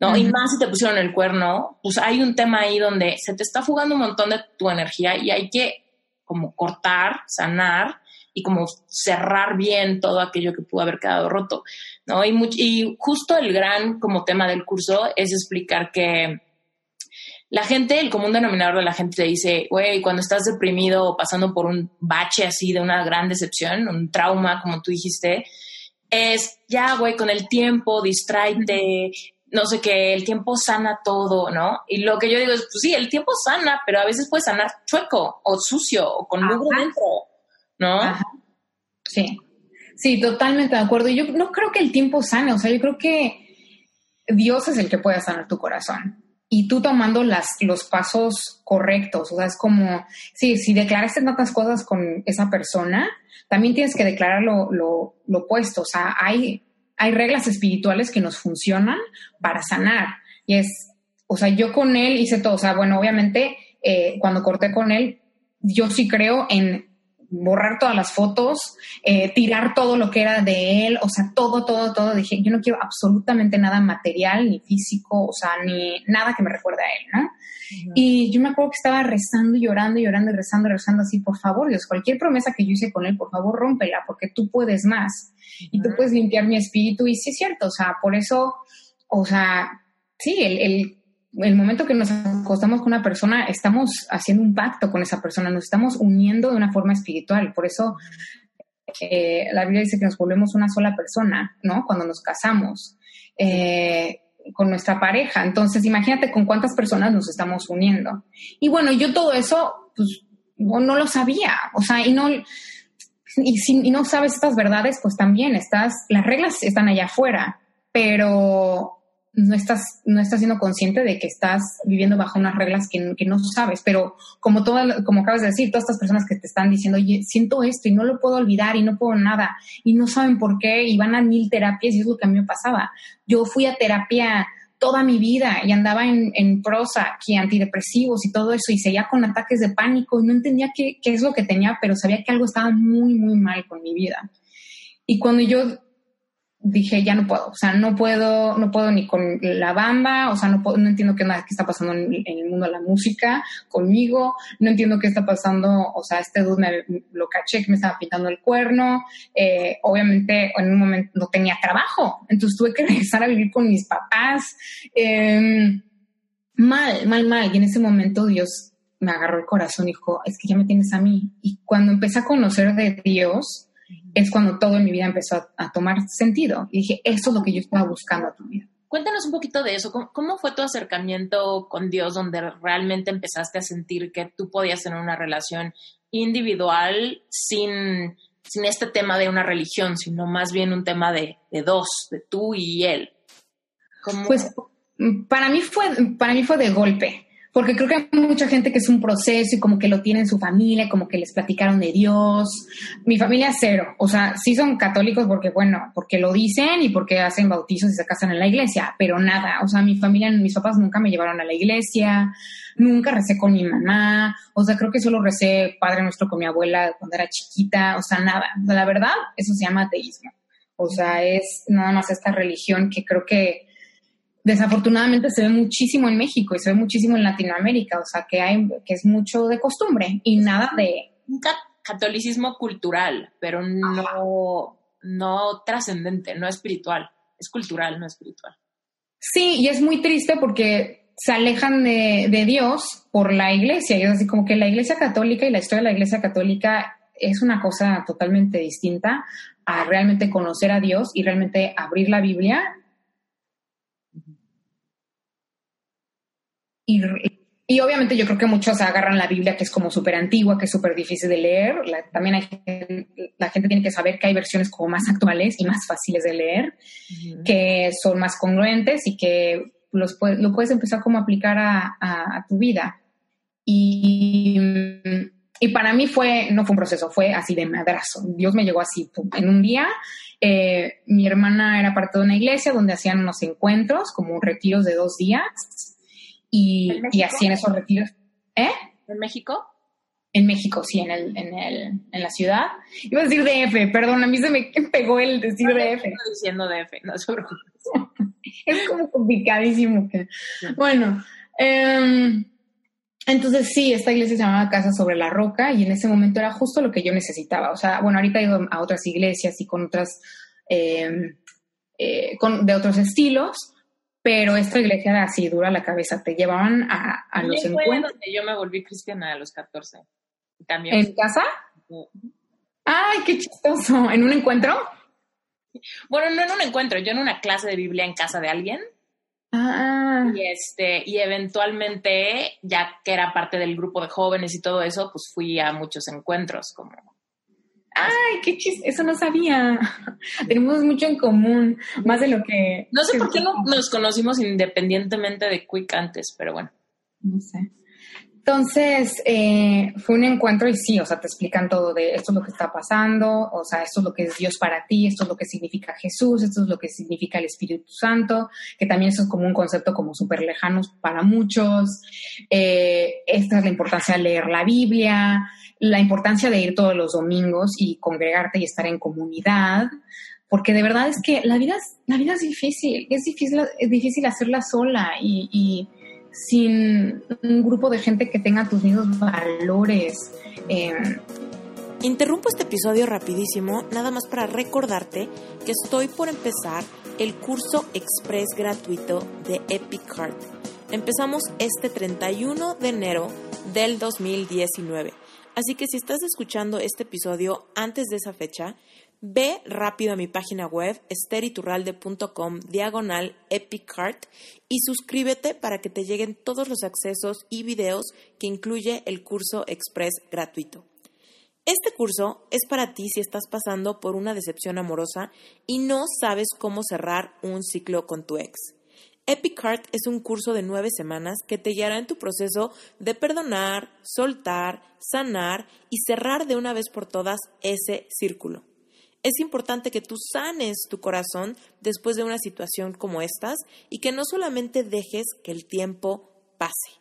¿no? Y más si te pusieron el cuerno, pues hay un tema ahí donde se te está fugando un montón de tu energía y hay que como cortar, sanar y como cerrar bien todo aquello que pudo haber quedado roto, ¿no? Y, y justo el gran como tema del curso es explicar que la gente, el común denominador de la gente te dice, güey, cuando estás deprimido o pasando por un bache así de una gran decepción, un trauma, como tú dijiste, es ya, güey, con el tiempo, distráete, no sé qué, el tiempo sana todo, ¿no? Y lo que yo digo es, pues sí, el tiempo sana, pero a veces puede sanar chueco o sucio o con mugre dentro, ¿no? Sí, sí, totalmente de acuerdo. Yo no creo que el tiempo sane, o sea, yo creo que Dios es el que puede sanar tu corazón. Y tú tomando las, los pasos correctos, o sea, es como, sí, si declaraste tantas cosas con esa persona, también tienes que declarar lo, lo, lo opuesto, o sea, hay hay reglas espirituales que nos funcionan para sanar. Y es, o sea, yo con él hice todo. O sea, bueno, obviamente, eh, cuando corté con él, yo sí creo en borrar todas las fotos, eh, tirar todo lo que era de él, o sea, todo, todo, todo. Dije, yo no quiero absolutamente nada material, ni físico, o sea, ni nada que me recuerde a él, ¿no? Y yo me acuerdo que estaba rezando, llorando, llorando y rezando, rezando así, por favor, Dios, cualquier promesa que yo hice con él, por favor, rómpela, porque tú puedes más y tú puedes limpiar mi espíritu. Y sí es cierto, o sea, por eso, o sea, sí, el, el el momento que nos acostamos con una persona, estamos haciendo un pacto con esa persona, nos estamos uniendo de una forma espiritual. Por eso eh, la Biblia dice que nos volvemos una sola persona, ¿no? Cuando nos casamos eh, con nuestra pareja. Entonces, imagínate con cuántas personas nos estamos uniendo. Y bueno, yo todo eso, pues, no, lo sabía. O sea, y no... Y si no sabes estas verdades, pues también estás, las reglas están allá afuera, pero no estás, no estás siendo consciente de que estás viviendo bajo unas reglas que, que no sabes, pero como, todo, como acabas de decir, todas estas personas que te están diciendo, oye, siento esto y no lo puedo olvidar y no puedo nada y no saben por qué y van a mil terapias y es lo que a mí me pasaba. Yo fui a terapia toda mi vida y andaba en, en prosa, que antidepresivos y todo eso y seguía con ataques de pánico y no entendía qué, qué es lo que tenía, pero sabía que algo estaba muy, muy mal con mi vida. Y cuando yo dije, ya no puedo, o sea, no puedo, no puedo ni con la banda, o sea, no, puedo, no entiendo qué, qué está pasando en, el mundo de la música conmigo, no entiendo qué está pasando, o sea, este dude me, lo caché que me estaba pintando el cuerno, eh, obviamente en un momento no tenía trabajo, entonces tuve que regresar a vivir con mis papás, eh, mal, mal, mal, y en ese momento Dios me agarró el corazón y dijo, es que ya me tienes a mí, y cuando empecé a conocer de Dios, es cuando todo en mi vida empezó a, tomar sentido. Y dije, eso es lo que yo estaba buscando a tu vida. Cuéntanos un poquito de eso. ¿Cómo, fue tu acercamiento con Dios donde realmente empezaste a sentir que tú podías tener una relación individual sin, sin este tema de una religión, sino más bien un tema de, de dos, de tú y él? Pues para mí, fue, para mí fue de golpe porque creo que hay mucha gente que es un proceso y como que lo tiene en su familia, como que les platicaron de Dios. Mi familia cero, o sea, sí son católicos porque, bueno, porque lo dicen y porque hacen bautizos y se casan en la iglesia, pero nada, o sea, mi familia, mis papás nunca me llevaron a la iglesia, nunca recé con mi mamá, o sea, creo que solo recé Padre Nuestro con mi abuela cuando era chiquita, o sea, nada. la verdad, eso se llama ateísmo. O sea, es nada más esta religión que creo que desafortunadamente se ve muchísimo en México y se ve muchísimo en Latinoamérica, o sea, que, hay, que es mucho de costumbre y nada de... Un catolicismo cultural, pero no, no trascendente, no espiritual. Es cultural, no espiritual. Sí, y es muy triste porque se alejan de, de Dios por la iglesia. Y es así como que la iglesia católica y la historia de la iglesia católica es una cosa totalmente distinta a realmente conocer a Dios y realmente abrir la Biblia Y, obviamente yo creo que muchos agarran la Biblia, que es como súper antigua, que es súper difícil de leer. también hay, la gente tiene que saber que hay versiones como más actuales y más fáciles de leer, que son más congruentes y que los, lo puedes empezar como a aplicar a, tu vida. Y, y, para mí fue, no fue un proceso, fue así de madrazo. Dios me llegó así. En un día, eh, mi hermana era parte de una iglesia donde hacían unos encuentros, como retiros de dos días y, y así en esos retiros. ¿Eh? ¿En México? En México, sí, en, el, en, el, en la ciudad. Iba a decir DF, perdón, a mí se me pegó el decir DF. Estoy diciendo DF, no es como complicadísimo. Que... Bueno, em, entonces sí, esta iglesia se llamaba Casa sobre la Roca y en ese momento era justo lo que yo necesitaba. O sea, bueno, ahorita he ido a otras iglesias y con otras, em, eh, con, de otros estilos, pero esta iglesia era así, dura la cabeza, te llevaban a, a los encuentros. yo me volví cristiana a los 14. También. ¿En casa? Ay, qué chistoso. ¿En un encuentro? Bueno, no en un encuentro, yo en una clase de Biblia en casa de alguien. Ah. Y este, y eventualmente, ya que era parte del grupo de jóvenes y todo eso, pues fui a muchos encuentros, como Ay, qué chiste, eso no sabía. Tenemos mucho en común, más de lo que... No sé por qué no nos conocimos independientemente de Quick antes, pero bueno. No sé. Entonces, eh, fue un encuentro y sí, o sea, te explican todo de esto es lo que está pasando, o sea, esto es lo que es Dios para ti, esto es lo que significa Jesús, esto es lo que significa el Espíritu Santo, que también eso es como un concepto como súper lejano para muchos. Eh, esta es la importancia de leer la Biblia, la importancia de ir todos los domingos y congregarte y estar en comunidad, porque de verdad es que la vida es, la vida es difícil, es difícil, es difícil hacerla sola y, sin un grupo de gente que tenga tus mismos valores. Eh. Interrumpo este episodio rapidísimo, nada más para recordarte que estoy por empezar el curso express gratuito de Epic Heart. Empezamos este 31 de enero del 2019 Así que si estás escuchando este episodio antes de esa fecha, ve rápido a mi página web esteriturralde.com diagonal epicart y suscríbete para que te lleguen todos los accesos y videos que incluye el curso express gratuito. Este curso es para ti si estás pasando por una decepción amorosa y no sabes cómo cerrar un ciclo con tu ex. Epic es un curso de nueve semanas que te guiará en tu proceso de perdonar, soltar, sanar y cerrar de una vez por todas ese círculo. Es importante que tú sanes tu corazón después de una situación como estas y que no solamente dejes que el tiempo pase.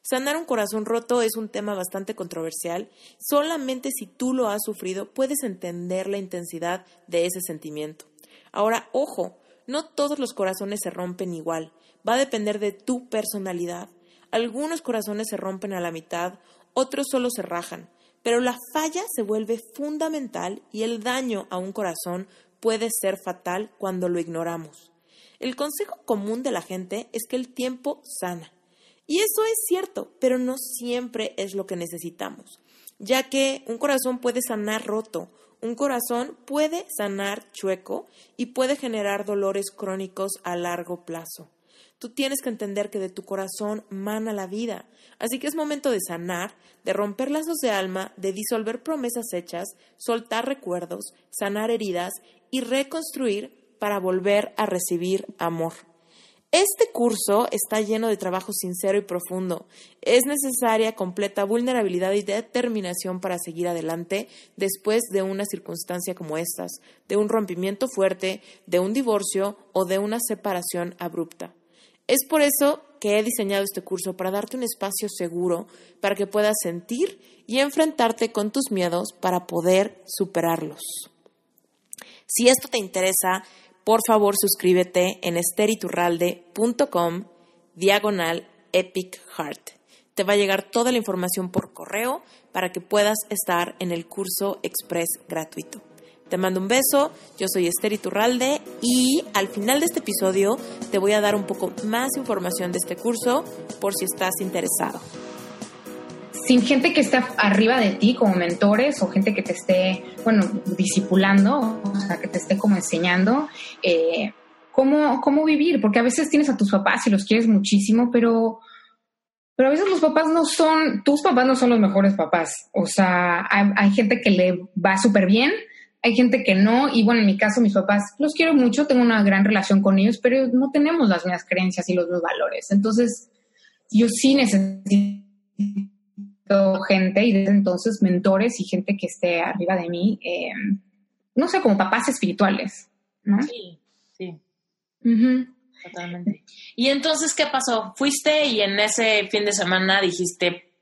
Sanar un corazón roto es un tema bastante controversial. Solamente si tú lo has sufrido puedes entender la intensidad de ese sentimiento. Ahora, ojo, no todos los corazones se rompen igual. Va a depender de tu personalidad. Algunos corazones se rompen a la mitad, otros solo se rajan. Pero la falla se vuelve fundamental y el daño a un corazón puede ser fatal cuando lo ignoramos. El consejo común de la gente es que el tiempo sana. Y eso es cierto, pero no siempre es lo que necesitamos, ya que un corazón puede sanar roto, un corazón puede sanar chueco y puede generar dolores crónicos a largo plazo. Tú tienes que entender que de tu corazón mana la vida. Así que es momento de sanar, de romper lazos de alma, de disolver promesas hechas, soltar recuerdos, sanar heridas y reconstruir para volver a recibir amor. Este curso está lleno de trabajo sincero y profundo. Es necesaria completa vulnerabilidad y determinación para seguir adelante después de una circunstancia como estas, de un rompimiento fuerte, de un divorcio o de una separación abrupta. Es por eso que he diseñado este curso para darte un espacio seguro para que puedas sentir y enfrentarte con tus miedos para poder superarlos. Si esto te interesa, por favor suscríbete en esteriturralde.com diagonal epic heart. Te va a llegar toda la información por correo para que puedas estar en el curso express gratuito. Te mando un beso, yo soy Esther Iturralde y al final de este episodio te voy a dar un poco más información de este curso por si estás interesado sin gente que esté arriba de ti como mentores o gente que te esté, bueno, discipulando, o sea, que te esté como enseñando eh, cómo, cómo vivir, porque a veces tienes a tus papás y los quieres muchísimo, pero, pero a veces los papás no son, tus papás no son los mejores papás, o sea, hay, gente que le va súper bien, hay gente que no, y bueno, en mi caso mis papás los quiero mucho, tengo una gran relación con ellos, pero no tenemos las mismas creencias y los mismos valores, entonces yo sí necesito gente y desde entonces mentores y gente que esté arriba de mí, eh, no sé, como papás espirituales, ¿no? Sí, sí. Totalmente. Y entonces, ¿qué pasó? Fuiste y en ese fin de semana dijiste,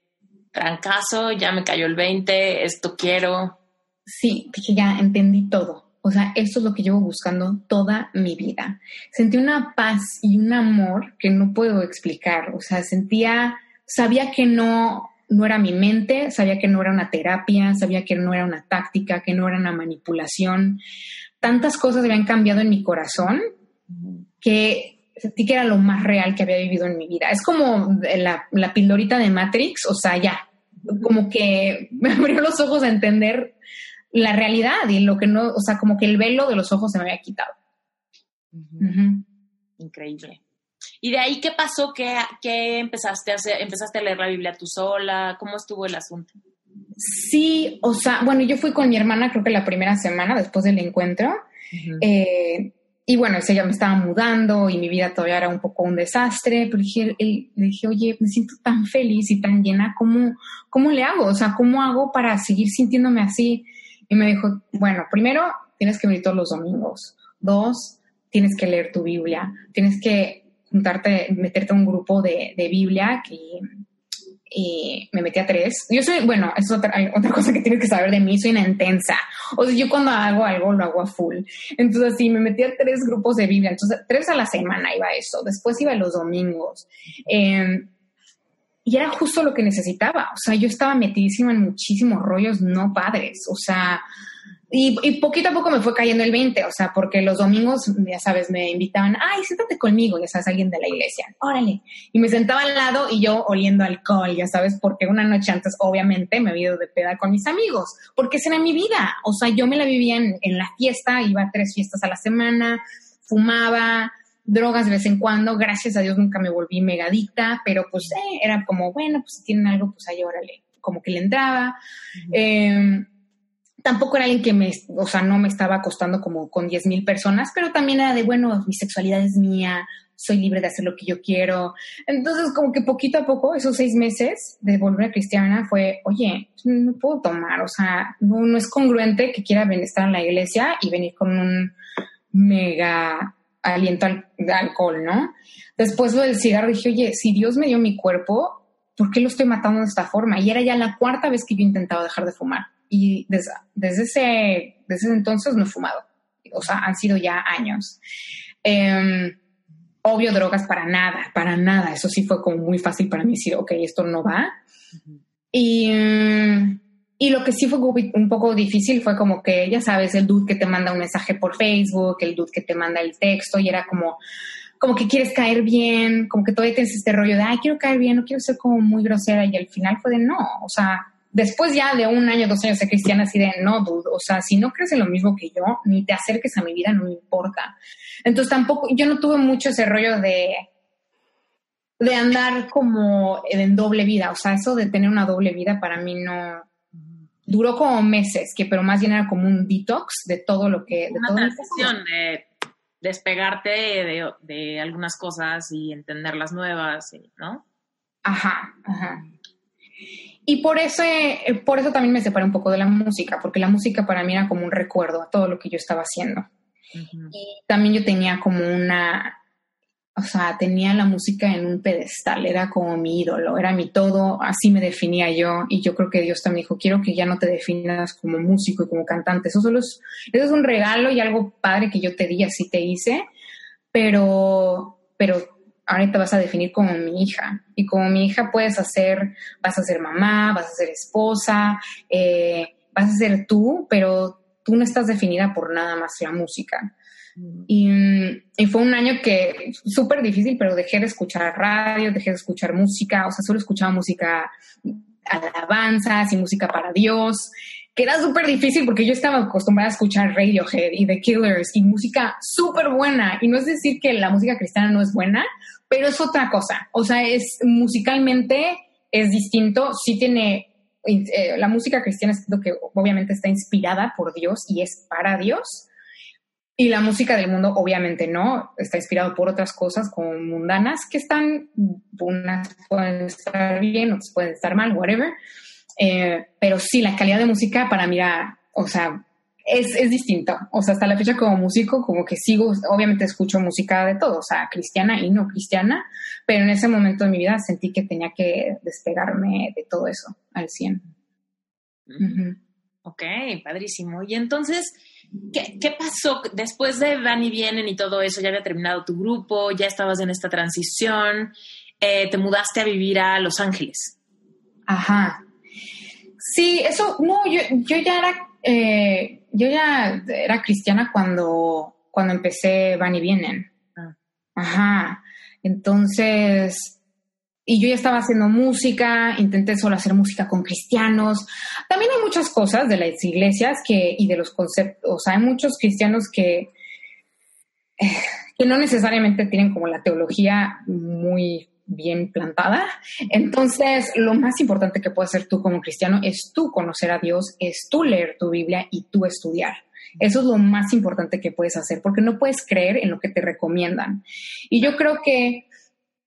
trancazo, ya me cayó el 20, esto quiero. Sí, dije, ya entendí todo. O sea, esto es lo que llevo buscando toda mi vida. Sentí una paz y un amor que no puedo explicar. O sea, sentía, sabía que no, no era mi mente, sabía que no era una terapia, sabía que no era una táctica, que no era una manipulación. Tantas cosas habían cambiado en mi corazón que sentí que era lo más real que había vivido en mi vida. Es como la, la pildorita de Matrix, o sea, ya, como que me abrió los ojos a entender la realidad y lo que no, o sea, como que el velo de los ojos se me había quitado. Increíble. ¿Y de ahí qué pasó? ¿Qué, qué empezaste a hacer? ¿Empezaste a leer la Biblia tú sola? ¿Cómo estuvo el asunto? Sí, o sea, bueno, yo fui con mi hermana creo que la primera semana después del encuentro. Eh, y bueno, ella me estaba mudando y mi vida todavía era un poco un desastre, pero dije, le dije, oye, me siento tan feliz y tan llena, ¿cómo, ¿cómo le hago? O sea, ¿cómo hago para seguir sintiéndome así? Y me dijo, bueno, primero tienes que venir todos los domingos. Dos, tienes que leer tu Biblia. Tienes que juntarte, meterte a un grupo de, de Biblia y, y, me metí a tres. Yo soy, bueno, es otra, otra, cosa que tienes que saber de mí, soy una intensa. O sea, yo cuando hago algo lo hago a full. Entonces, sí, me metí a tres grupos de Biblia. Entonces, tres a la semana iba eso. Después iba los domingos. Eh, y era justo lo que necesitaba. O sea, yo estaba metidísima en muchísimos rollos no padres. O sea, y, poquito a poco me fue cayendo el 20, o sea, porque los domingos, ya sabes, me invitaban, ay, siéntate conmigo, ya sabes, alguien de la iglesia, órale. Y me sentaba al lado y yo oliendo alcohol, ya sabes, porque una noche antes, obviamente, me había ido de peda con mis amigos, porque esa era mi vida. O sea, yo me la vivía en, en la fiesta, iba a tres fiestas a la semana, fumaba, drogas de vez en cuando, gracias a Dios nunca me volví megadicta, pero pues eh, era como, bueno, pues si tienen algo, pues ahí órale, como que le entraba tampoco era alguien que me, o sea, no me estaba acostando como con 10 mil personas, pero también era de, bueno, mi sexualidad es mía, soy libre de hacer lo que yo quiero. Entonces, como que poquito a poco, esos seis meses de volver a cristiana fue, oye, no puedo tomar, o sea, no, es congruente que quiera estar en la iglesia y venir con un mega aliento al, de alcohol, ¿no? Después lo del cigarro dije, oye, si Dios me dio mi cuerpo, ¿por qué lo estoy matando de esta forma? Y era ya la cuarta vez que yo intentaba dejar de fumar. Y desde, desde, ese, desde ese entonces no he fumado. O sea, han sido ya años. Eh, obvio, drogas para nada, para nada. Eso sí fue como muy fácil para mí decir, ok, esto no va. Y, y lo que sí fue un poco difícil fue como que, ya sabes, el dude que te manda un mensaje por Facebook, el dude que te manda el texto, y era como, como que quieres caer bien, como que todavía tienes este rollo de, ay, quiero caer bien, no quiero ser como muy grosera, y al final fue de no, o sea, después ya de un año, dos años de cristiana, así de no, dude, o sea, si no crees en lo mismo que yo, ni te acerques a mi vida, no me importa. Entonces tampoco, yo no tuve mucho ese rollo de, de andar como en doble vida, o sea, eso de tener una doble vida para mí no, duró como meses, que pero más bien era como un detox de todo lo que... De una transición de despegarte de, de, algunas cosas y entender las nuevas, ¿no? Ajá, ajá. Y por eso, por eso también me separé un poco de la música, porque la música para mí era como un recuerdo a todo lo que yo estaba haciendo. Y también yo tenía como una, o sea, tenía la música en un pedestal, era como mi ídolo, era mi todo, así me definía yo. Y yo creo que Dios también dijo, quiero que ya no te definas como músico y como cantante, eso solo es, eso es un regalo y algo padre que yo te di, así te hice, pero, pero ahorita vas a definir como mi hija. Y como mi hija puedes hacer, vas a ser mamá, vas a ser esposa, eh, vas a ser tú, pero tú no estás definida por nada más la música. Y, fue un año que súper difícil, pero dejé de escuchar radio, dejé de escuchar música, o sea, solo escuchaba música, alabanzas y música para Dios, que era súper difícil porque yo estaba acostumbrada a escuchar Radiohead y The Killers y música súper buena. Y no es decir que la música cristiana no es buena, pero es otra cosa. O sea, es musicalmente es distinto, sí tiene eh, la música cristiana es lo que obviamente está inspirada por Dios y es para Dios, y la música del mundo, obviamente no, está inspirado por otras cosas como mundanas que están, unas pueden estar bien, otras pueden estar mal, whatever. Eh, pero sí, la calidad de música para mí era, o sea, es, es distinto. O sea, hasta la fecha como músico, como que sigo, obviamente escucho música de todo, o sea, cristiana y no cristiana, pero en ese momento de mi vida sentí que tenía que despegarme de todo eso al 100. Ok, padrísimo. Y entonces, ¿Qué, pasó después de Van y Vienen y todo eso? Ya había terminado tu grupo, ya estabas en esta transición, eh, te mudaste a vivir a Los Ángeles. Ajá. Sí, eso, no, yo, yo ya era, eh, yo ya era cristiana cuando, cuando empecé Van y Vienen. Ah. Ajá. Entonces, y yo ya estaba haciendo música, intenté solo hacer música con cristianos. También hay muchas cosas de las iglesias que, y de los conceptos, o sea, hay muchos cristianos que, eh, que no necesariamente tienen como la teología muy bien plantada. Entonces, lo más importante que puedes hacer tú como cristiano es tú conocer a Dios, es tú leer tu Biblia y tú estudiar. Eso es lo más importante que puedes hacer, porque no puedes creer en lo que te recomiendan. Y yo creo que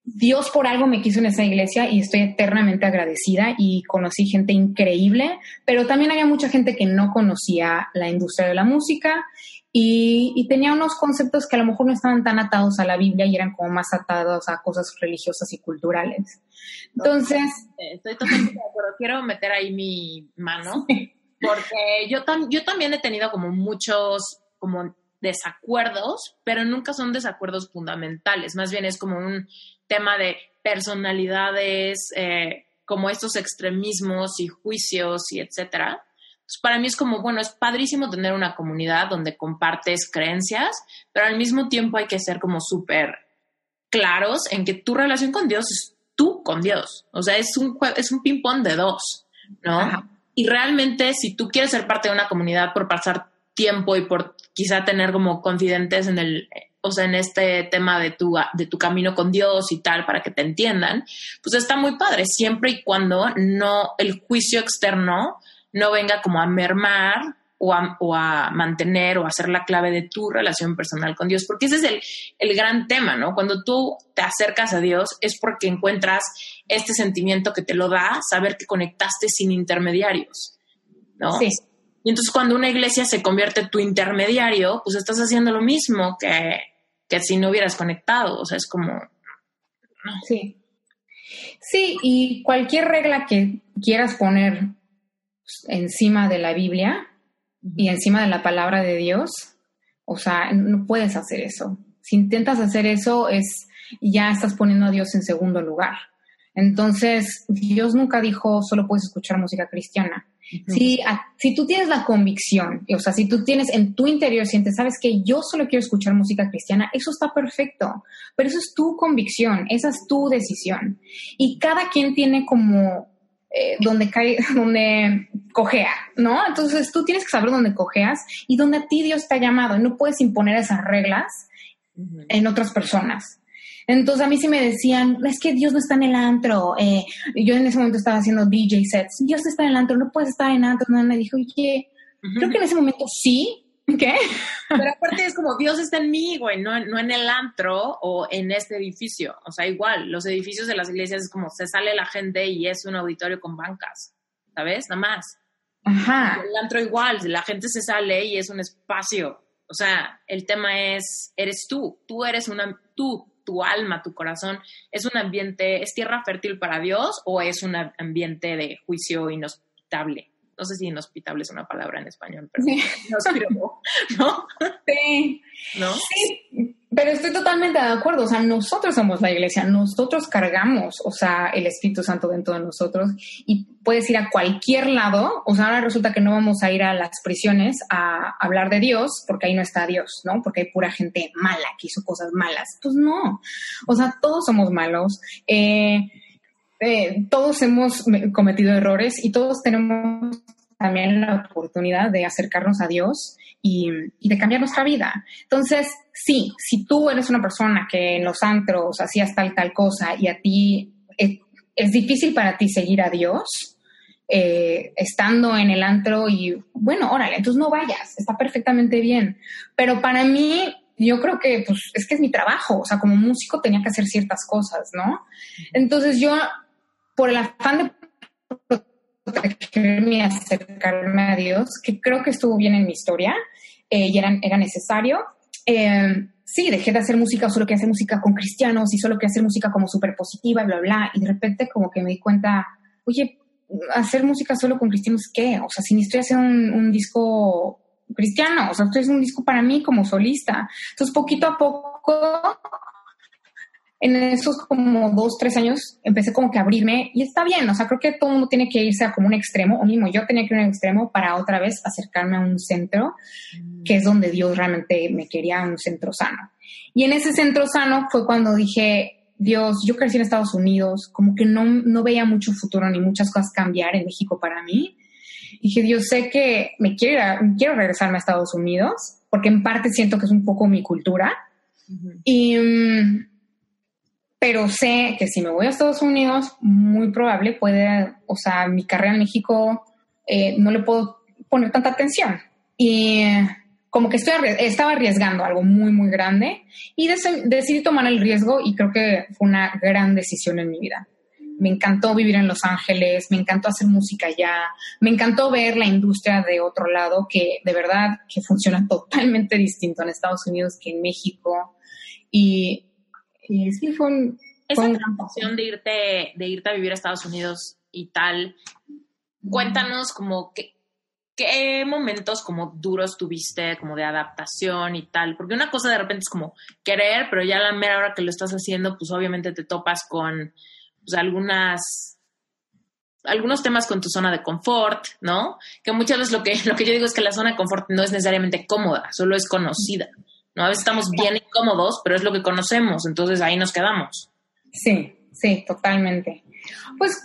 Dios por algo me quiso en esa iglesia y estoy eternamente agradecida y conocí gente increíble, pero también había mucha gente que no conocía la industria de la música y, tenía unos conceptos que a lo mejor no estaban tan atados a la Biblia y eran como más atados a cosas religiosas y culturales. Entonces... Estoy totalmente de acuerdo. Quiero meter ahí mi mano porque yo, yo también he tenido como muchos como desacuerdos, pero nunca son desacuerdos fundamentales, más bien es como un tema de personalidades, eh, como estos extremismos y juicios y etcétera. Para mí es como, bueno, es padrísimo tener una comunidad donde compartes creencias, pero al mismo tiempo hay que ser como súper claros en que tu relación con Dios es tú con Dios. O sea, es un, es un ping-pong de dos, ¿no? Y realmente, si tú quieres ser parte de una comunidad por pasar tiempo y por quizá tener como confidentes en el, o sea, en este tema de tu, de tu camino con Dios y tal, para que te entiendan, pues está muy padre, siempre y cuando no, el juicio externo no venga como a mermar o a, mantener o a ser la clave de tu relación personal con Dios, porque ese es el, el, gran tema, ¿no? Cuando tú te acercas a Dios es porque encuentras este sentimiento que te lo da, saber que conectaste sin intermediarios, ¿no? Sí. Y entonces cuando una iglesia se convierte en tu intermediario, pues estás haciendo lo mismo que, que si no hubieras conectado, o sea, es como... Sí. Sí, y cualquier regla que quieras poner encima de la Biblia y encima de la palabra de Dios, o sea, no puedes hacer eso. Si intentas hacer eso, es ya estás poniendo a Dios en segundo lugar. Entonces, Dios nunca dijo solo puedes escuchar música cristiana. si, si tú tienes la convicción, o sea, si tú tienes en tu interior, sientes, sabes que yo solo quiero escuchar música cristiana, eso está perfecto, pero eso es tu convicción, esa es tu decisión. Y cada quien tiene como eh, donde cae, donde cojea, ¿no? Entonces tú tienes que saber dónde cojeas y donde a ti Dios te ha llamado no puedes imponer esas reglas en otras personas. Entonces a mí sí me decían, es que Dios no está en el antro. Eh, yo en ese momento estaba haciendo DJ sets. Dios está en el antro, no puedes estar en antro. No, me dijo, oye, creo que en ese momento sí, ¿Qué? Pero aparte es como Dios está en mí, güey, no, no en el antro o en este edificio. O sea, igual, los edificios de las iglesias es como se sale la gente y es un auditorio con bancas, ¿sabes? Nada más. Ajá. El antro igual, la gente se sale y es un espacio. O sea, el tema es, eres tú, tú eres una, tú, tu alma, tu corazón, ¿es un ambiente, es tierra fértil para Dios o es un ambiente de juicio inhospitable? No sé si inhospitable es una palabra en español, pero ¿no? Sí. ¿No? Sí, pero estoy totalmente de acuerdo, o sea, nosotros somos la iglesia, nosotros cargamos, o sea, el Espíritu Santo dentro de nosotros y puedes ir a cualquier lado, o sea, ahora resulta que no vamos a ir a las prisiones a hablar de Dios porque ahí no está Dios, ¿no? Porque hay pura gente mala que hizo cosas malas. Pues no, o sea, todos somos malos. Eh, eh, todos hemos cometido errores y todos tenemos también la oportunidad de acercarnos a Dios y, de cambiar nuestra vida. Entonces, sí, si tú eres una persona que en los antros hacías tal, tal cosa y a ti es, difícil para ti seguir a Dios, eh, estando en el antro y, bueno, órale, entonces no vayas, está perfectamente bien. Pero para mí, yo creo que pues es que es mi trabajo, o sea, como músico tenía que hacer ciertas cosas, ¿no? Entonces yo por el afán de protegerme y acercarme a Dios, que creo que estuvo bien en mi historia eh, y era, necesario. Eh, sí, dejé de hacer música, solo que hacer música con cristianos y solo que hacer música como súper positiva bla, bla. Y de repente como que me di cuenta, oye, hacer música solo con cristianos, ¿qué? O sea, si ni estoy haciendo un, un disco cristiano, o sea, esto es un disco para mí como solista. Entonces, poquito a poco en esos como dos, tres años empecé como que a abrirme y está bien, o sea, creo que todo el mundo tiene que irse a como un extremo, o mismo yo tenía que ir a un extremo para otra vez acercarme a un centro, mm. que es donde Dios realmente me quería, un centro sano. Y en ese centro sano fue cuando dije, Dios, yo crecí en Estados Unidos, como que no, no veía mucho futuro ni muchas cosas cambiar en México para mí. Dije, Dios, sé que me quiero, quiero regresarme a Estados Unidos, porque en parte siento que es un poco mi cultura. Y... Mm, pero sé que si me voy a Estados Unidos, muy probable puede, o sea, mi carrera en México eh, no le puedo poner tanta atención. Y como que estoy, estaba arriesgando algo muy, muy grande y decidí tomar el riesgo y creo que fue una gran decisión en mi vida. Me encantó vivir en Los Ángeles, me encantó hacer música allá, me encantó ver la industria de otro lado que de verdad que funciona totalmente distinto en Estados Unidos que en México. Y y sí, fue, Esa transición de irte, de irte a vivir a Estados Unidos y tal, cuéntanos como qué, qué momentos como duros tuviste, como de adaptación y tal, porque una cosa de repente es como querer, pero ya la mera hora que lo estás haciendo, pues obviamente te topas con pues, algunas algunos temas con tu zona de confort, ¿no? Que muchas veces lo que, lo que yo digo es que la zona de confort no es necesariamente cómoda, solo es conocida. ¿No? A veces estamos bien incómodos, pero es lo que conocemos, entonces ahí nos quedamos. Sí, sí, totalmente. Pues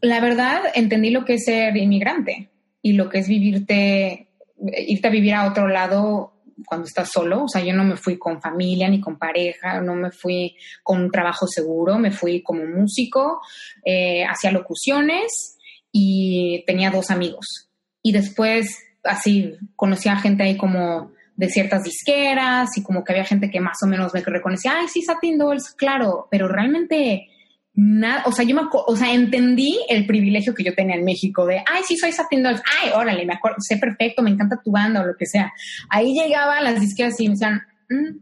la verdad, entendí lo que es ser inmigrante y lo que es vivirte, irte a vivir a otro lado cuando estás solo. O sea, yo no me fui con familia ni con pareja, no me fui con un trabajo seguro, me fui como músico, eh, hacía locuciones y tenía dos amigos. Y después así, conocía a gente ahí como de ciertas disqueras y como que había gente que más o menos me reconocía, ay, sí, Satin Dolls, claro, pero realmente nada, o sea, yo me, o sea, entendí el privilegio que yo tenía en México de, ay, sí, soy Satin Dolls, ay, órale, me acuerdo, sé perfecto, me encanta tu banda o lo que sea. Ahí llegaba a las disqueras y me decían, mm,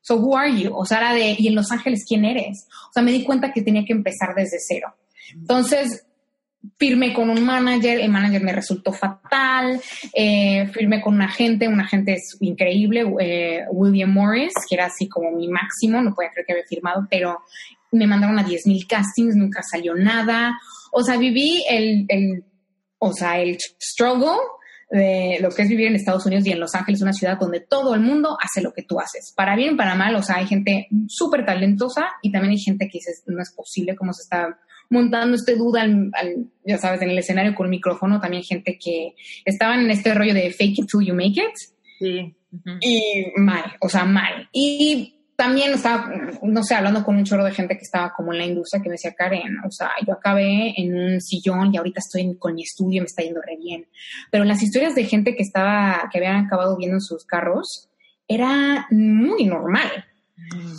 so who are you? O sea, era de, ¿y en Los Ángeles quién eres? O sea, me di cuenta que tenía que empezar desde cero. Entonces, firmé con un manager, el manager me resultó fatal, eh, firmé con un agente, un agente increíble, eh, William Morris, que era así como mi máximo, no podía creer que había firmado, pero me mandaron a 10.000 castings, nunca salió nada, o sea, viví el, el, o sea, el struggle de lo que es vivir en Estados Unidos y en Los Ángeles, una ciudad donde todo el mundo hace lo que tú haces, para bien, para mal, o sea, hay gente súper talentosa y también hay gente que dice, no es posible cómo se está montando este duda, al, ya sabes, en el escenario con el micrófono, también gente que estaban en este rollo de fake it till you make it. Sí. Y mal, o sea, mal. Y también estaba, no sé, hablando con un chorro de gente que estaba como en la industria que me decía, Karen, o sea, yo acabé en un sillón y ahorita estoy con mi estudio y me está yendo re bien. Pero las historias de gente que estaba, que habían acabado viendo en sus carros, era muy normal. Mm.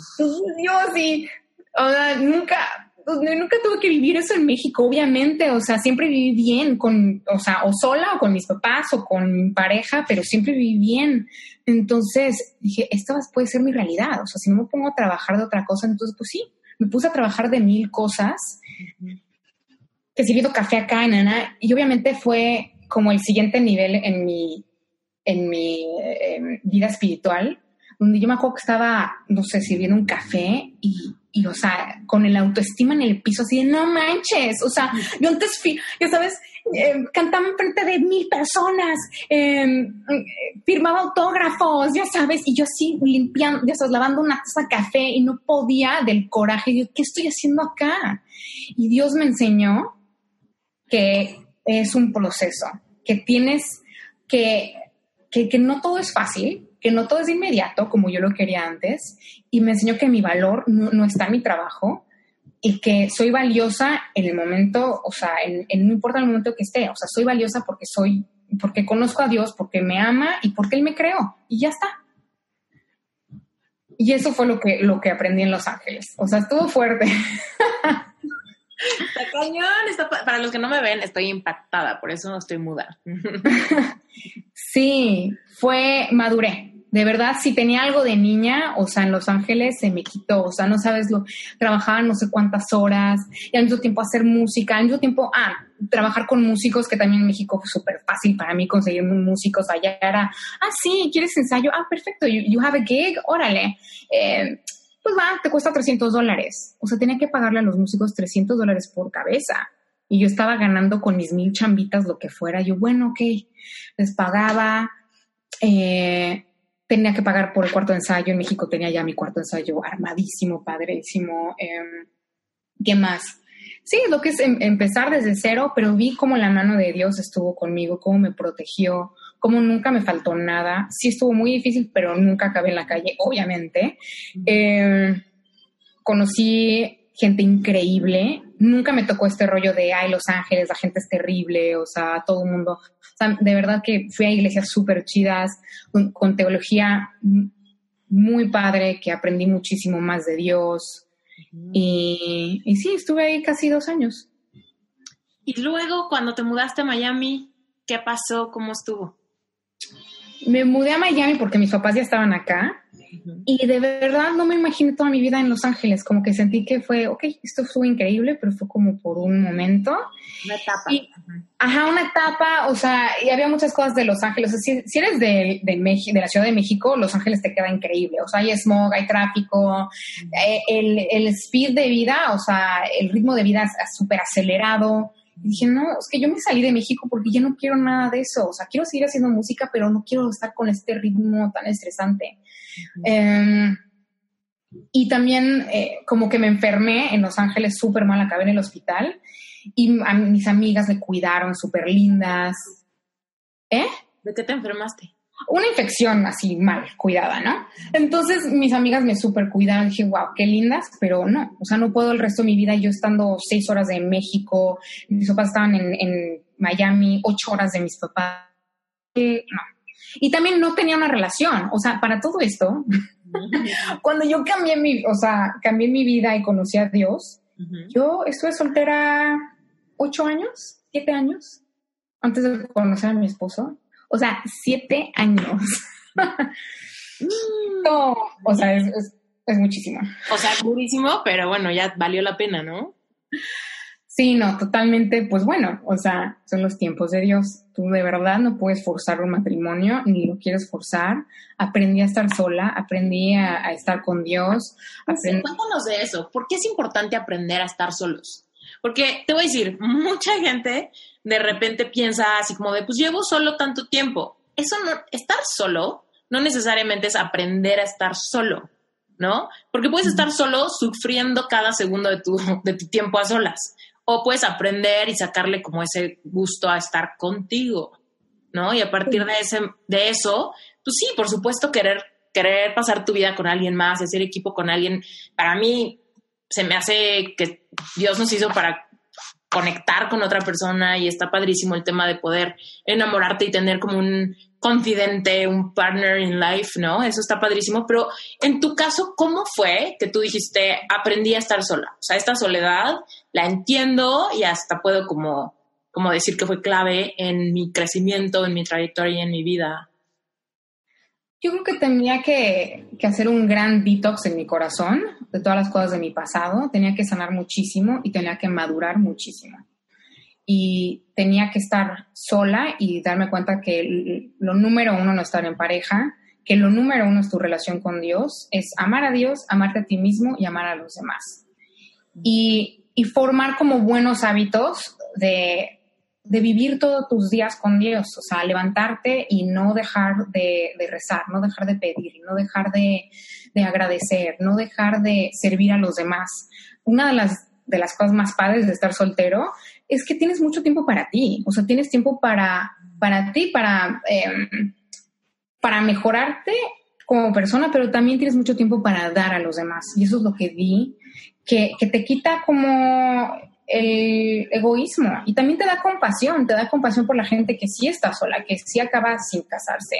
Yo sí, o sea, nunca, nunca tuve que vivir eso en México, obviamente, o sea, siempre viví bien con, o sea, o sola o con mis papás o con mi pareja, pero siempre viví bien. Entonces dije, esto puede ser mi realidad, o sea, si no me pongo a trabajar de otra cosa, entonces pues sí, me puse a trabajar de mil cosas, que sirviendo café acá en Ana, y obviamente fue como el siguiente nivel en mi, en mi em, vida espiritual, donde yo me acuerdo que estaba, no sé, sirviendo un café y y, o sea, con el autoestima en el piso, así de no manches. O sea, yo antes, fui, ya sabes, eh, cantaba en frente de mil personas, em, firmaba autógrafos, ya sabes, y yo así limpiando, ya sabes, lavando una taza de café y no podía del coraje. Yo, ¿qué estoy haciendo acá? Y Dios me enseñó que es un proceso, que tienes que, que, que no todo es fácil, que no todo es inmediato como yo lo quería antes y me enseñó que mi valor no, está en mi trabajo y que soy valiosa en el momento, o sea, en, no importa el momento que esté, o sea, soy valiosa porque soy, porque conozco a Dios, porque me ama y porque Él me creó y ya está. Y eso fue lo que, lo que aprendí en Los Ángeles. O sea, estuvo fuerte. Para los que no me ven, estoy impactada, por eso no estoy muda. sí, fue, maduré, de verdad, si tenía algo de niña, o sea, en Los Ángeles se me quitó, o sea, no sabes, lo trabajaba no sé cuántas horas, y al mismo tiempo hacer música, al mismo tiempo, ah, trabajar con músicos, que también en México fue súper fácil para mí conseguir músicos, allá era, ah, sí, ¿quieres ensayo? Ah, perfecto, you, have a gig, órale. Eh, pues va, te cuesta 300 dólares. O sea, tenía que pagarle a los músicos 300 dólares por cabeza. Y yo estaba ganando con mis mil chambitas lo que fuera. Yo, bueno, ok, les pagaba. Eh, tenía que pagar por el cuarto de ensayo. En México tenía ya mi cuarto ensayo armadísimo, padrísimo. Em, ¿Qué más? Sí, lo que es em, empezar desde cero, pero vi cómo la mano de Dios estuvo conmigo, cómo me protegió, cómo nunca me faltó nada. Sí estuvo muy difícil, pero nunca acabé en la calle, obviamente. Em, conocí gente increíble. Nunca me tocó este rollo de, ay, Los Ángeles, la gente es terrible, o sea, todo el mundo. O sea, de verdad que fui a iglesias súper chidas, con, teología muy padre, que aprendí muchísimo más de Dios. y, y sí, estuve ahí casi dos años. Y luego, cuando te mudaste a Miami, ¿qué pasó? ¿Cómo estuvo? Me mudé a Miami porque mis papás ya estaban acá y de verdad no me imaginé toda mi vida en Los Ángeles, como que sentí que fue, ok, esto fue increíble, pero fue como por un momento. Una etapa. ajá, una etapa, o sea, y había muchas cosas de Los Ángeles. si, eres de, de, de, la Ciudad de México, Los Ángeles te queda increíble. O sea, hay smog, hay tráfico, eh, el, el, speed de vida, o sea, el ritmo de vida es súper acelerado. Y dije, no, es que yo me salí de México porque ya no quiero nada de eso. O sea, quiero seguir haciendo música, pero no quiero estar con este ritmo tan estresante. Em, y también eh, como que me enfermé en Los Ángeles súper mal, acabé en el hospital y a mis amigas me cuidaron súper lindas. ¿Eh? ¿De qué te enfermaste? Una infección así mal cuidada, ¿no? Entonces mis amigas me súper cuidaron, dije, wow, qué lindas, pero no, o sea, no puedo el resto de mi vida yo estando seis horas de México, mis papás estaban en, en Miami, ocho horas de mis papás no. Y también no tenía una relación. O sea, para todo esto, cuando yo cambié mi, o sea, cambié mi vida y conocí a Dios, yo estuve soltera ocho años, siete años, antes de conocer a mi esposo. O sea, siete años. no, o sea, es, es, muchísimo. O sea, durísimo, pero bueno, ya valió la pena, ¿no? Sí, no, totalmente, pues bueno, o sea, son los tiempos de Dios. Tú de verdad no puedes forzar un matrimonio, ni lo quieres forzar. Aprendí a estar sola, aprendí a, estar con Dios. cuéntanos de eso. ¿Por qué es importante aprender a estar solos? Porque te voy a decir, mucha gente de repente piensa así como de, pues llevo solo tanto tiempo. Eso no, estar solo no necesariamente es aprender a estar solo, ¿no? Porque puedes estar solo sufriendo cada segundo de tu, de tu tiempo a solas o puedes aprender y sacarle como ese gusto a estar contigo, ¿no? Y a partir de, ese, de eso, pues sí, por supuesto, querer, querer pasar tu vida con alguien más, hacer equipo con alguien, para mí se me hace que Dios nos hizo para conectar con otra persona y está padrísimo el tema de poder enamorarte y tener como un confidente, un partner in life, ¿no? Eso está padrísimo, pero en tu caso, ¿cómo fue que tú dijiste, aprendí a estar sola? O sea, esta soledad la entiendo y hasta puedo como, como decir que fue clave en mi crecimiento, en mi trayectoria, en mi vida. Yo creo que tenía que, hacer un gran detox en mi corazón de todas las cosas de mi pasado, tenía que sanar muchísimo y tenía que madurar muchísimo y tenía que estar sola y darme cuenta que lo número uno no estar en pareja, que lo número uno es tu relación con Dios, es amar a Dios, amarte a ti mismo y amar a los demás. Y, formar como buenos hábitos de, vivir todos tus días con Dios, o sea, levantarte y no dejar de, rezar, no dejar de pedir, no dejar de, de agradecer, no dejar de servir a los demás. Una de las de las cosas más padres de estar soltero es que tienes mucho tiempo para ti, o sea, tienes tiempo para, para ti, para, em, para mejorarte como persona, pero también tienes mucho tiempo para dar a los demás. Y eso es lo que vi, que, que te quita como el egoísmo. Y también te da compasión, te da compasión por la gente que sí está sola, que sí acaba sin casarse,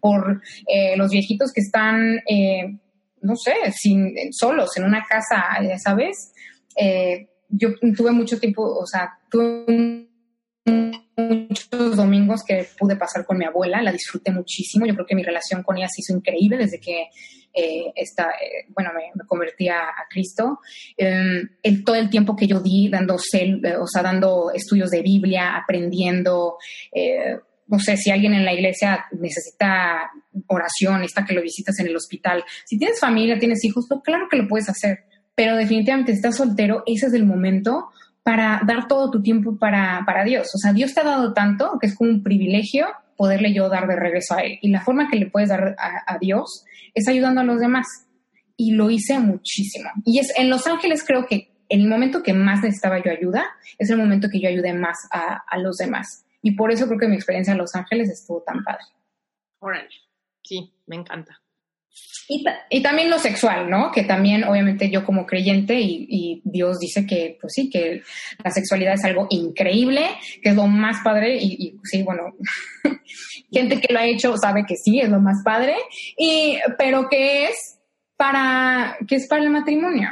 por eh, los viejitos que están, eh, no sé, sin, solos en una casa, sabes, eh, yo tuve mucho tiempo, o sea, tuve muchos domingos que pude pasar con mi abuela, la disfruté muchísimo, yo creo que mi relación con ella se hizo increíble desde que eh, eh bueno, me, convertí a, Cristo. Em, el, todo el tiempo que yo di dando, cel, eh, o sea, dando estudios de Biblia, aprendiendo, eh, no sé, si alguien en la iglesia necesita oración, necesita que lo visitas en el hospital, si tienes familia, tienes hijos, pues claro que lo puedes hacer pero definitivamente si estás soltero, ese es el momento para dar todo tu tiempo para, para Dios. O sea, Dios te ha dado tanto que es como un privilegio poderle yo dar de regreso a Él. Y la forma que le puedes dar a, Dios es ayudando a los demás. Y lo hice muchísimo. Y es en Los Ángeles creo que el momento que más necesitaba yo ayuda, es el momento que yo ayudé más a, a los demás. Y por eso creo que mi experiencia en Los Ángeles estuvo tan padre. Órale, sí, me encanta. Y, también lo sexual, ¿no? Que también, obviamente, yo como creyente y, Dios dice que, pues sí, que la sexualidad es algo increíble, que es lo más padre y, sí, bueno, gente que lo ha hecho sabe que sí, es lo más padre, y, pero que es para, que es para el matrimonio.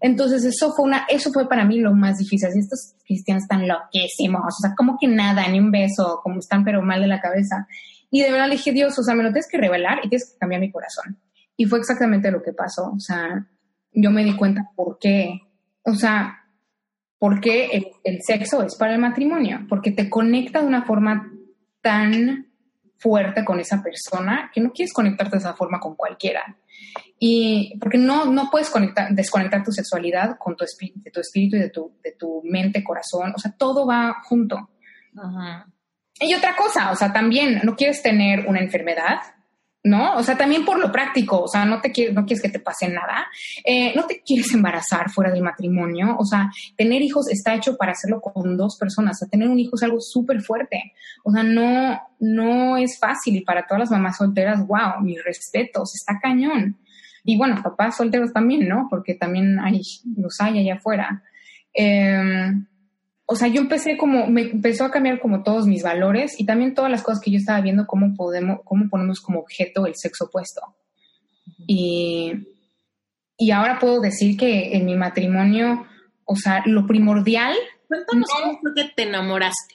Entonces eso fue una, eso fue para mí lo más difícil. Estos cristianos están loquísimos, o sea, como que nada, ni un beso, como están pero mal de la cabeza. Y de verdad le dije, Dios, o sea, me lo tienes que revelar y tienes que cambiar mi corazón. Y fue exactamente lo que pasó. O sea, yo me di cuenta por qué. O sea, por qué el, sexo es para el matrimonio. Porque te conecta de una forma tan fuerte con esa persona que no quieres conectarte de esa forma con cualquiera. Y porque no, no puedes conectar, desconectar tu sexualidad con tu, de tu espíritu y de tu, de tu mente, corazón. O sea, todo va junto. Ajá. Y otra cosa, o sea, también no quieres tener una enfermedad, ¿no? O sea, también por lo práctico, o sea, no te quieres, no quieres que te pase nada, eh, no te quieres embarazar fuera del matrimonio, o sea, tener hijos está hecho para hacerlo con dos personas, o sea, tener un hijo es algo súper fuerte, o sea, no, no es fácil y para todas las mamás solteras, wow, mis respetos, está cañón. Y bueno, papás solteros también, ¿no? Porque también hay, los hay allá afuera. Eh, o sea, yo empecé como, me empezó a cambiar como todos mis valores y también todas las cosas que yo estaba viendo, cómo podemos, cómo ponemos como objeto el sexo opuesto. Y, y ahora puedo decir que en mi matrimonio, o sea, lo primordial. Cuéntanos cómo fue que te enamoraste.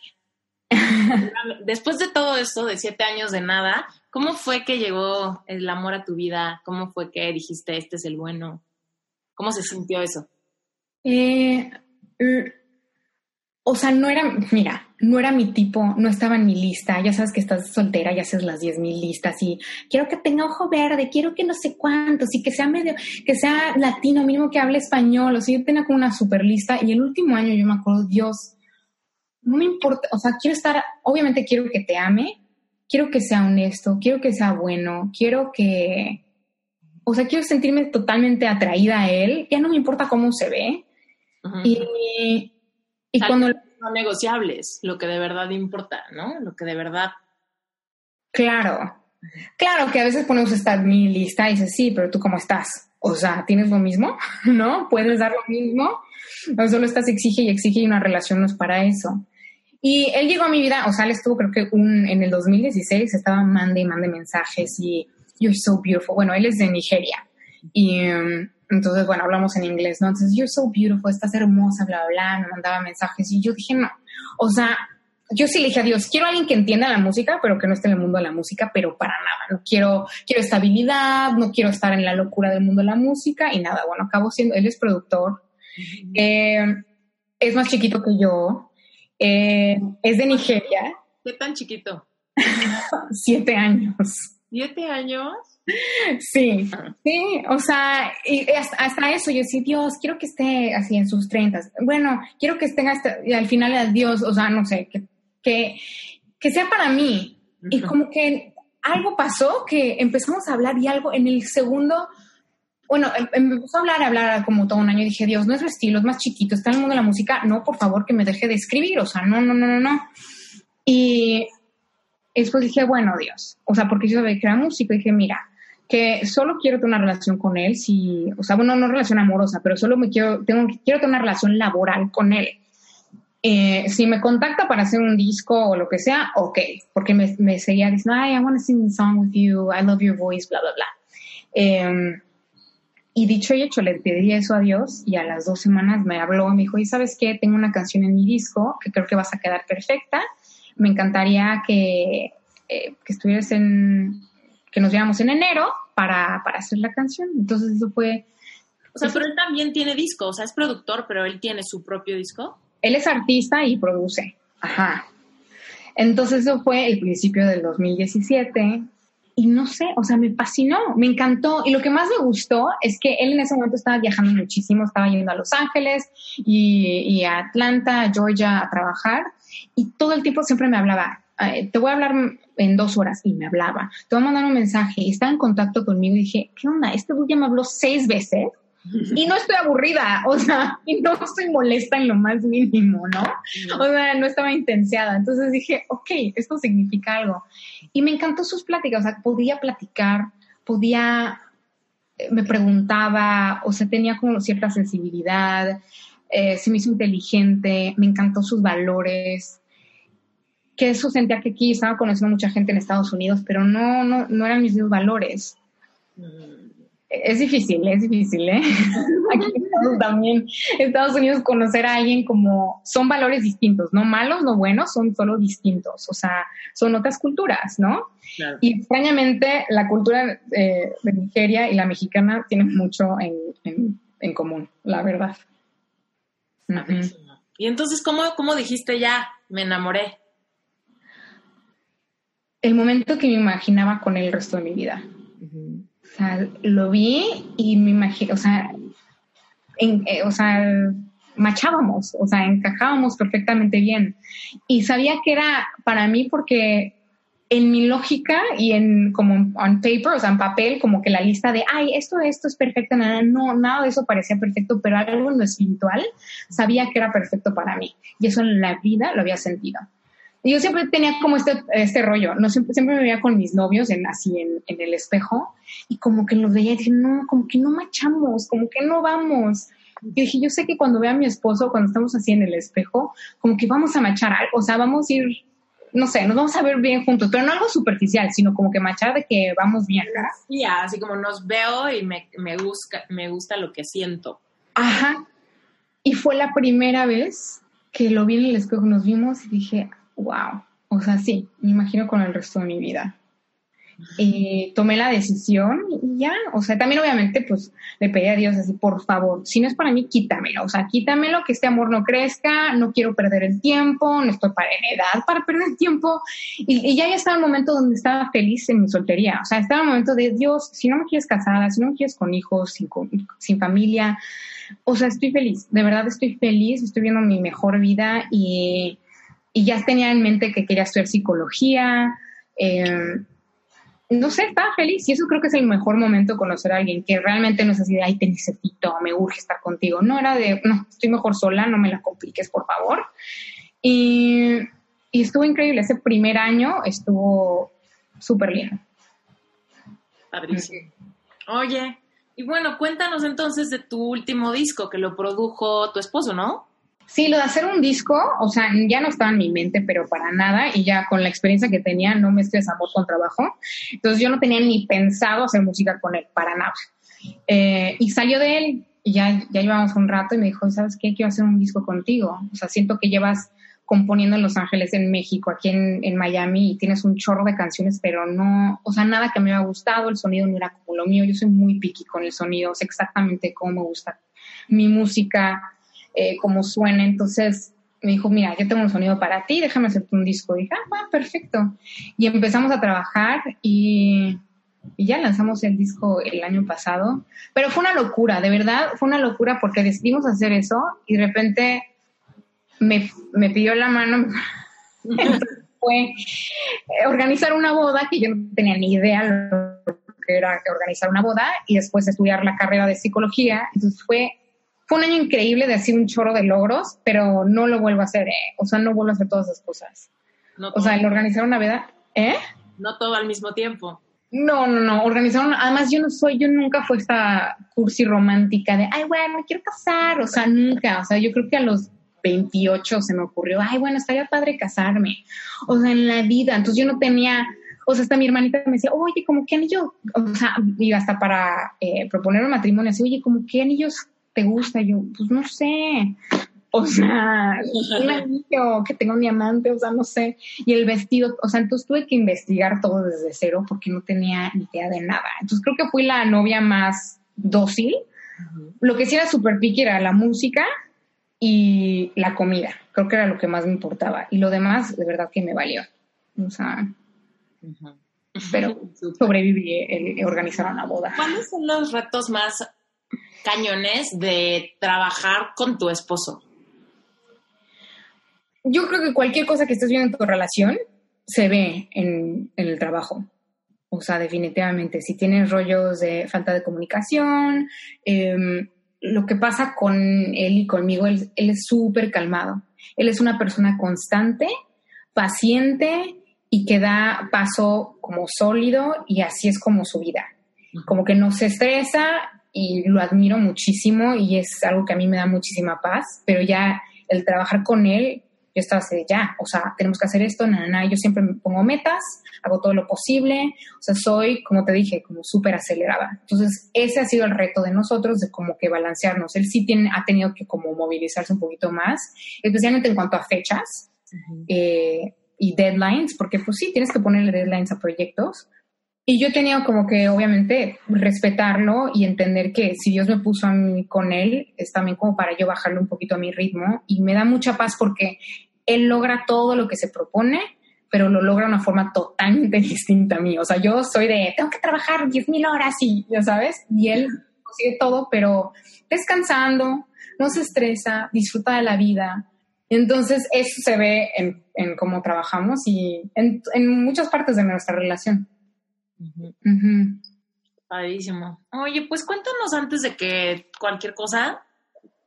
Después de todo esto, de siete años de nada, ¿cómo fue que llegó el amor a tu vida? ¿Cómo fue que dijiste, este es el bueno? ¿Cómo se sintió eso? Eh, o sea, no era, mira, no era mi tipo, no estaba en mi lista. Ya sabes que estás soltera y haces las 10 mil listas y quiero que tenga ojo verde, quiero que no sé cuántos y que sea medio, que sea latino, mínimo que hable español. O sea, yo tenía como una super lista y el último año yo me acuerdo, Dios, no me importa, o sea, quiero estar, obviamente quiero que te ame, quiero que sea honesto, quiero que sea bueno, quiero que, o sea, quiero sentirme totalmente atraída a él, ya no me importa cómo se ve. Y y cuando... No negociables, lo que de verdad importa, ¿no? Lo que de verdad... Claro, claro que a veces ponemos esta mi lista y dices, sí, pero tú cómo estás. O sea, ¿tienes lo mismo? ¿No? ¿Puedes dar lo mismo? No solo estás exige y exige y una relación no es para eso. Y él llegó a mi vida, o sea, él estuvo creo que un, en el 2016 estaba mande y mande mensajes y you're so beautiful. Bueno, él es de Nigeria y um, entonces, bueno, hablamos en inglés, ¿no? Entonces, you're so beautiful, estás hermosa, bla, bla, bla, me mandaba mensajes y yo dije, no, o sea, yo sí le dije a Dios, quiero a alguien que entienda la música, pero que no esté en el mundo de la música, pero para nada, no quiero, quiero estabilidad, no quiero estar en la locura del mundo de la música y nada, bueno, acabo siendo, él es productor, eh, es más chiquito que yo, eh, es de Nigeria. ¿Qué tan chiquito? Siete años. ¿Siete años? Sí, sí, o sea, y hasta, eso, yo sí, Dios, quiero que esté así en sus treintas. Bueno, quiero que esté hasta, y al final, Dios, o sea, no sé, que, que, sea para mí. Y como que algo pasó que empezamos a hablar y algo en el segundo, bueno, em, empezó a hablar, a hablar como todo un año. Y dije, Dios, no es su estilo, es más chiquito, está en el mundo de la música. No, por favor, que me deje de escribir. O sea, no, no, no, no, no. Y después dije, bueno, Dios, o sea, porque yo sabía que era músico, dije, mira, que solo quiero tener una relación con él, si, o sea, bueno, no relación amorosa, pero solo me quiero, tengo, quiero tener una relación laboral con él. Eh, si me contacta para hacer un disco o lo que sea, ok, porque me, me seguía diciendo, ay, I want to sing a song with you, I love your voice, bla, bla, bla. Em, y dicho y hecho, le pedí eso a Dios y a las dos semanas me habló y me dijo, y sabes qué, tengo una canción en mi disco que creo que vas a quedar perfecta. Me encantaría que, eh, que estuvieras en, que nos viéramos en enero para, para hacer la canción. Entonces eso fue... O sea, pero él también tiene disco, o sea, es productor, pero él tiene su propio disco. Él es artista y produce. Ajá. Entonces eso fue el principio del 2017 y no sé, o sea, me fascinó, me encantó. Y lo que más me gustó es que él en ese momento estaba viajando muchísimo, estaba yendo a Los Ángeles y, y a Atlanta, a Georgia a trabajar y todo el tiempo siempre me hablaba, te voy a hablar en dos horas y me hablaba, te voy a mandar un mensaje estaba en contacto conmigo y dije, ¿qué onda? Este dude ya me habló seis veces y no estoy aburrida, o sea, y no estoy molesta en lo más mínimo, ¿no? O sea, no estaba intensiada. Entonces dije, ok, esto significa algo. Y me encantó sus pláticas, o sea, podía platicar, podía, eh, me preguntaba, o sea, tenía como cierta sensibilidad, eh, se me hizo inteligente, me encantó sus valores que eso sentía que aquí estaba conociendo mucha gente en Estados Unidos, pero no, no, no eran mis mismos valores. Mm. Es difícil, es difícil, ¿eh? Aquí también, Estados Unidos, conocer a alguien como son valores distintos, no malos, no buenos, son solo distintos, o sea, son otras culturas, ¿no? Y extrañamente la cultura eh, de Nigeria y la mexicana tienen mucho en, en, común, la verdad. Y entonces, ¿cómo, ¿cómo dijiste ya? Me enamoré el momento que me imaginaba con el resto de mi vida. O sea, lo vi y me imaginé, o sea, eh, o sea, machábamos, o sea, encajábamos perfectamente bien. Y sabía que era para mí porque en mi lógica y en como on paper, o sea, en papel, como que la lista de, ay, esto, esto es perfecto, nada, no, nada de eso parecía perfecto, pero algo en lo espiritual sabía que era perfecto para mí. Y eso en la vida lo había sentido yo siempre tenía como este, este rollo, no siempre, siempre me veía con mis novios en, así en, el espejo y como que los veía y dije, no, como que no machamos, como que no vamos. Yo dije, yo sé que cuando vea a mi esposo, cuando estamos así en el espejo, como que vamos a machar algo, o sea, vamos a ir, no sé, nos vamos a ver bien juntos, pero no algo superficial, sino como que machar de que vamos bien. Sí, así como nos veo y me, me, gusta, me gusta lo que siento. Ajá. Y fue la primera vez que lo vi en el espejo, nos vimos y dije, wow, o sea, sí, me imagino con el resto de mi vida. Y tomé la decisión y ya, o sea, también obviamente pues le pedí a Dios así, por favor, si no es para mí, quítamelo, o sea, quítamelo, que este amor no crezca, no quiero perder el tiempo, no estoy para en edad para perder el tiempo. Y, ya ya estaba el momento donde estaba feliz en mi soltería, o sea, estaba el momento de Dios, si no me quieres casada, si no me quieres con hijos, sin, sin familia, o sea, estoy feliz, de verdad estoy feliz, estoy viendo mi mejor vida y, y ya tenía en mente que quería estudiar psicología. Eh, no sé, estaba feliz y eso creo que es el mejor momento conocer a alguien que realmente no es así de, ay, te necesito, me urge estar contigo. No era de, no, estoy mejor sola, no me la compliques, por favor. Y, y estuvo increíble. Ese primer año estuvo súper bien. Padrísimo. Oye, y bueno, cuéntanos entonces de tu último disco que lo produjo tu esposo, ¿no? Sí, lo de hacer un disco, o sea, ya no estaba en mi mente, pero para nada, y ya con la experiencia que tenía, no me estresamos con trabajo. Entonces yo no tenía ni pensado hacer música con él, para nada. Eh, y salió de él, y ya, ya llevamos un rato, y me dijo, ¿sabes qué? Quiero hacer un disco contigo. O sea, siento que llevas componiendo en Los Ángeles, en México, aquí en, en Miami, y tienes un chorro de canciones, pero no, o sea, nada que me haya gustado, el sonido no era como lo mío, yo soy muy picky con el sonido, sé exactamente cómo me gusta mi música, eh, cómo suena. Entonces me dijo, mira, yo tengo un sonido para ti, déjame hacerte un disco. Y dije, ah, perfecto. Y empezamos a trabajar y, y, ya lanzamos el disco el año pasado. Pero fue una locura, de verdad, fue una locura porque decidimos hacer eso y de repente me, me pidió la mano. fue organizar una boda que yo no tenía ni idea lo que era organizar una boda y después estudiar la carrera de psicología. Entonces fue fue un año increíble de así un chorro de logros, pero no lo vuelvo a hacer, ¿eh? O sea, no vuelvo a hacer todas esas cosas. o sea, el organizar una vida, ¿eh? No todo al mismo tiempo. No, no, no, organizar una, además yo no soy, yo nunca fui esta cursi romántica de, ay, bueno, me quiero casar, o sea, nunca, o sea, yo creo que a los 28 se me ocurrió, ay, bueno, estaría padre casarme, o sea, en la vida, entonces yo no tenía, o sea, hasta mi hermanita me decía, oye, como qué anillo, o sea, y hasta para eh, proponer un matrimonio, así, oye, como qué anillos te gusta? yo, pues no sé. O sea, un anillo, que tengo un diamante, o sea, no sé. Y el vestido, o sea, entonces tuve que investigar todo desde cero porque no tenía ni idea de nada. Entonces creo que fui la novia más dócil. Lo que sí era súper piqui era la música y la comida. Creo que era lo que más me importaba. Y lo demás, de verdad que me valió. O sea, pero sobreviví el, organizar una boda. ¿Cuáles son los retos más cañones de trabajar con tu esposo? Yo creo que cualquier cosa que estés viendo en tu relación se ve en, el trabajo. O sea, definitivamente, si tienes rollos de falta de comunicación, em, lo que pasa con él y conmigo, él, él es súper calmado. Él es una persona constante, paciente y que da paso como sólido y así es como su vida. Como que no se estresa y lo admiro muchísimo y es algo que a mí me da muchísima paz, pero ya el trabajar con él, yo estaba así, ya, o sea, tenemos que hacer esto, nada, nada, yo siempre me pongo metas, hago todo lo posible, o sea, soy, como te dije, como súper acelerada. Entonces, ese ha sido el reto de nosotros, de como que balancearnos. Él sí tiene, ha tenido que como movilizarse un poquito más, especialmente en cuanto a fechas eh, y deadlines, porque pues sí, tienes que ponerle deadlines a proyectos, y yo tenido como que, obviamente, respetarlo y entender que si Dios me puso a mí con él, es también como para yo bajarle un poquito a mi ritmo. Y me da mucha paz porque él logra todo lo que se propone, pero lo logra de una forma totalmente distinta a mí. O sea, yo soy de, tengo que trabajar 10 mil horas y, ya sabes, y él consigue todo, pero descansando, no se estresa, disfruta de la vida. Entonces, eso se ve en, en cómo trabajamos y en, en muchas partes de nuestra relación. Padrísimo. Oye, pues cuéntanos antes de que cualquier cosa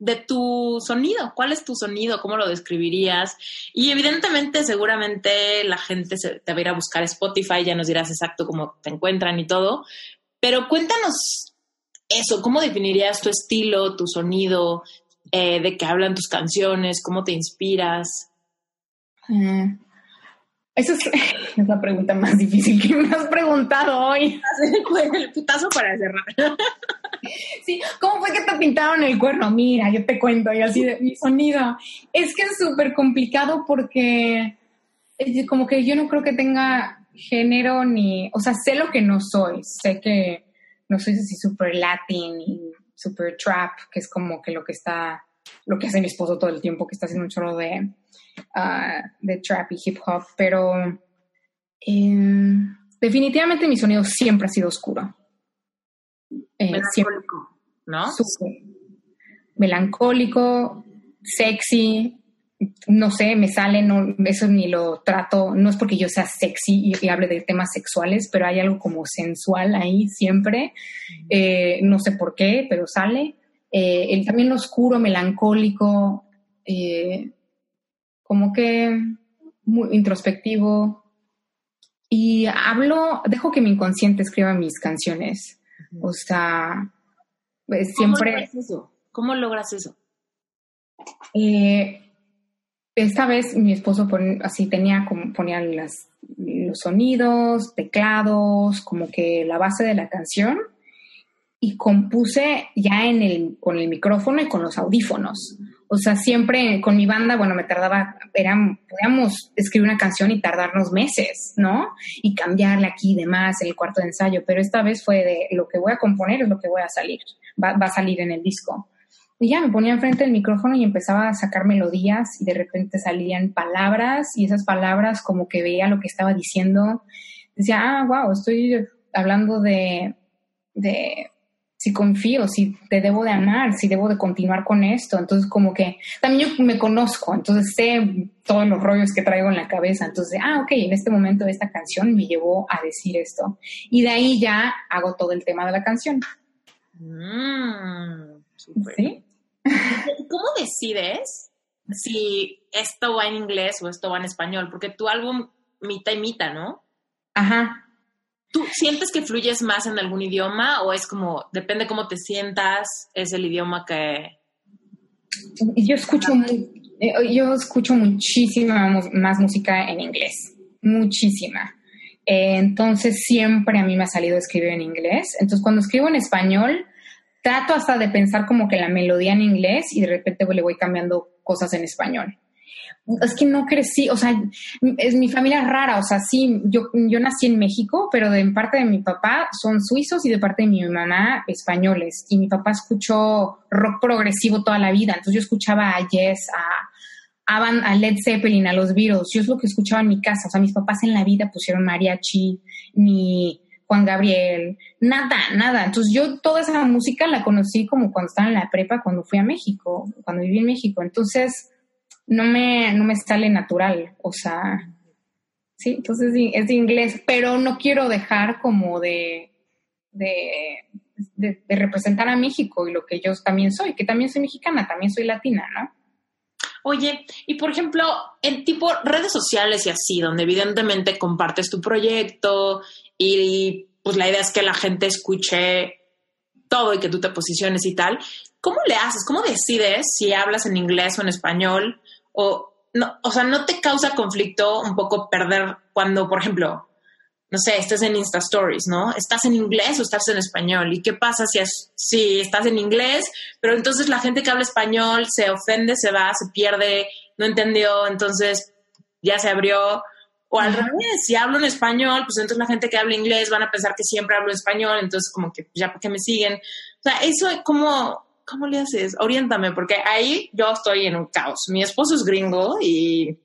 de tu sonido. ¿Cuál es tu sonido? ¿Cómo lo describirías? Y evidentemente, seguramente la gente se, te va a ir a buscar Spotify, ya nos dirás exacto cómo te encuentran y todo. Pero cuéntanos eso, ¿cómo definirías tu estilo, tu sonido, eh, de qué hablan tus canciones, cómo te inspiras? Mm. Esa es, la pregunta más difícil que me has preguntado hoy. el putazo para cerrar. Sí, ¿cómo fue que te pintaron el cuerno? Mira, yo te cuento, y así de mi sonido. Es que es súper complicado porque como que yo no creo que tenga género ni, o sea, sé lo que no soy, sé que no soy así súper latin y súper trap, que es como que lo que está, lo que hace mi esposo todo el tiempo, que está haciendo un chorro de, uh, de trap y hip hop, pero em, definitivamente mi sonido siempre ha sido oscuro. Eh, melancólico, ¿no? melancólico, sexy, no sé, me sale, no, eso ni lo trato, no es porque yo sea sexy y, hable de temas sexuales, pero hay algo como sensual ahí siempre, eh, no sé por qué, pero sale. Eh, el, también oscuro, melancólico, eh, como que muy introspectivo. Y hablo, dejo que mi inconsciente escriba mis canciones. O sea, pues, siempre... Logras eso? ¿Cómo logras eso? Eh, esta vez mi esposo así tenía como ponía las, los sonidos, teclados, como que la base de la canción y compuse ya en el, con el micrófono y con los audífonos. O sea, siempre con mi banda, bueno, me tardaba, eran, podíamos escribir una canción y tardarnos meses, ¿no? Y cambiarla aquí y demás en el cuarto de ensayo, pero esta vez fue de lo que voy a componer es lo que voy a salir, va, va a salir en el disco. Y ya me ponía enfrente del micrófono y empezaba a sacar melodías y de repente salían palabras y esas palabras como que veía lo que estaba diciendo. Decía, ah, wow, estoy hablando de, de si confío, si te debo de amar, si debo de continuar con esto. Entonces como que también yo me conozco, entonces sé todos los rollos que traigo en la cabeza. Entonces, ah, ok, en este momento esta canción me llevó a decir esto. Y de ahí ya hago todo el tema de la canción. Mm, ¿Sí? ¿Cómo decides si esto va en inglés o esto va en español? Porque tu álbum mita y mita, ¿no? Ajá. ¿Tú sientes que fluyes más en algún idioma o es como, depende cómo te sientas, es el idioma que... Yo escucho, eh, yo escucho muchísima más música en inglés, muchísima. entonces siempre a mí me ha salido escribir en inglés. Entonces cuando escribo en español, trato hasta de pensar como que la melodía en inglés y de repente le voy cambiando cosas en español. Es que no crecí, o sea, es mi familia rara, o sea, sí, yo, yo nací en México, pero de parte de mi papá son suizos y de parte de mi mamá españoles. Y mi papá escuchó rock progresivo toda la vida, entonces yo escuchaba a Yes, a, a, Led Zeppelin, a los Beatles, yo es lo que escuchaba en mi casa, o sea, mis papás en la vida pusieron mariachi, ni Juan Gabriel, nada, nada. Entonces yo toda esa música la conocí como cuando estaba en la prepa, cuando fui a México, cuando viví en México. Entonces no me, no me sale natural, o sea, sí, entonces es de inglés, pero no quiero dejar como de, de, de, representar a México y lo que yo también soy, que también soy mexicana, también soy latina, ¿no? Oye, y por ejemplo, en tipo redes sociales y así, donde evidentemente compartes tu proyecto y pues la idea es que la gente escuche todo y que tú te posiciones y tal. ¿Cómo le haces? ¿Cómo decides si hablas en inglés o en español? O, no, o sea, ¿no te causa conflicto un poco perder cuando, por ejemplo, no sé, estás en Insta Stories, ¿no? ¿Estás en inglés o estás en español? ¿Y qué pasa si, es, si estás en inglés, pero entonces la gente que habla español se ofende, se va, se pierde, no entendió, entonces ya se abrió? O al revés, si hablo en español, pues entonces la gente que habla inglés van a pensar que siempre hablo español, entonces como que ya porque me siguen. O sea, eso como, ¿cómo le haces? Oriéntame, porque ahí yo estoy en un caos. Mi esposo es gringo y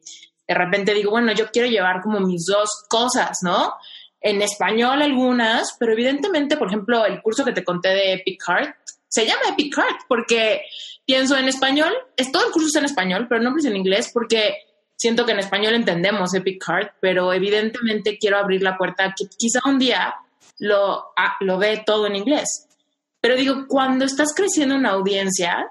de repente digo, bueno, yo quiero llevar como mis dos cosas, ¿no? En español algunas, pero evidentemente, por ejemplo, el curso que te conté de Epic Heart, se llama Epic Heart porque pienso en español, es todo el curso está en español, pero no es en inglés porque siento que en español entendemos Epic Heart, pero evidentemente quiero abrir la puerta que quizá un día lo, ah, lo ve todo en inglés. Pero digo, cuando estás creciendo una audiencia,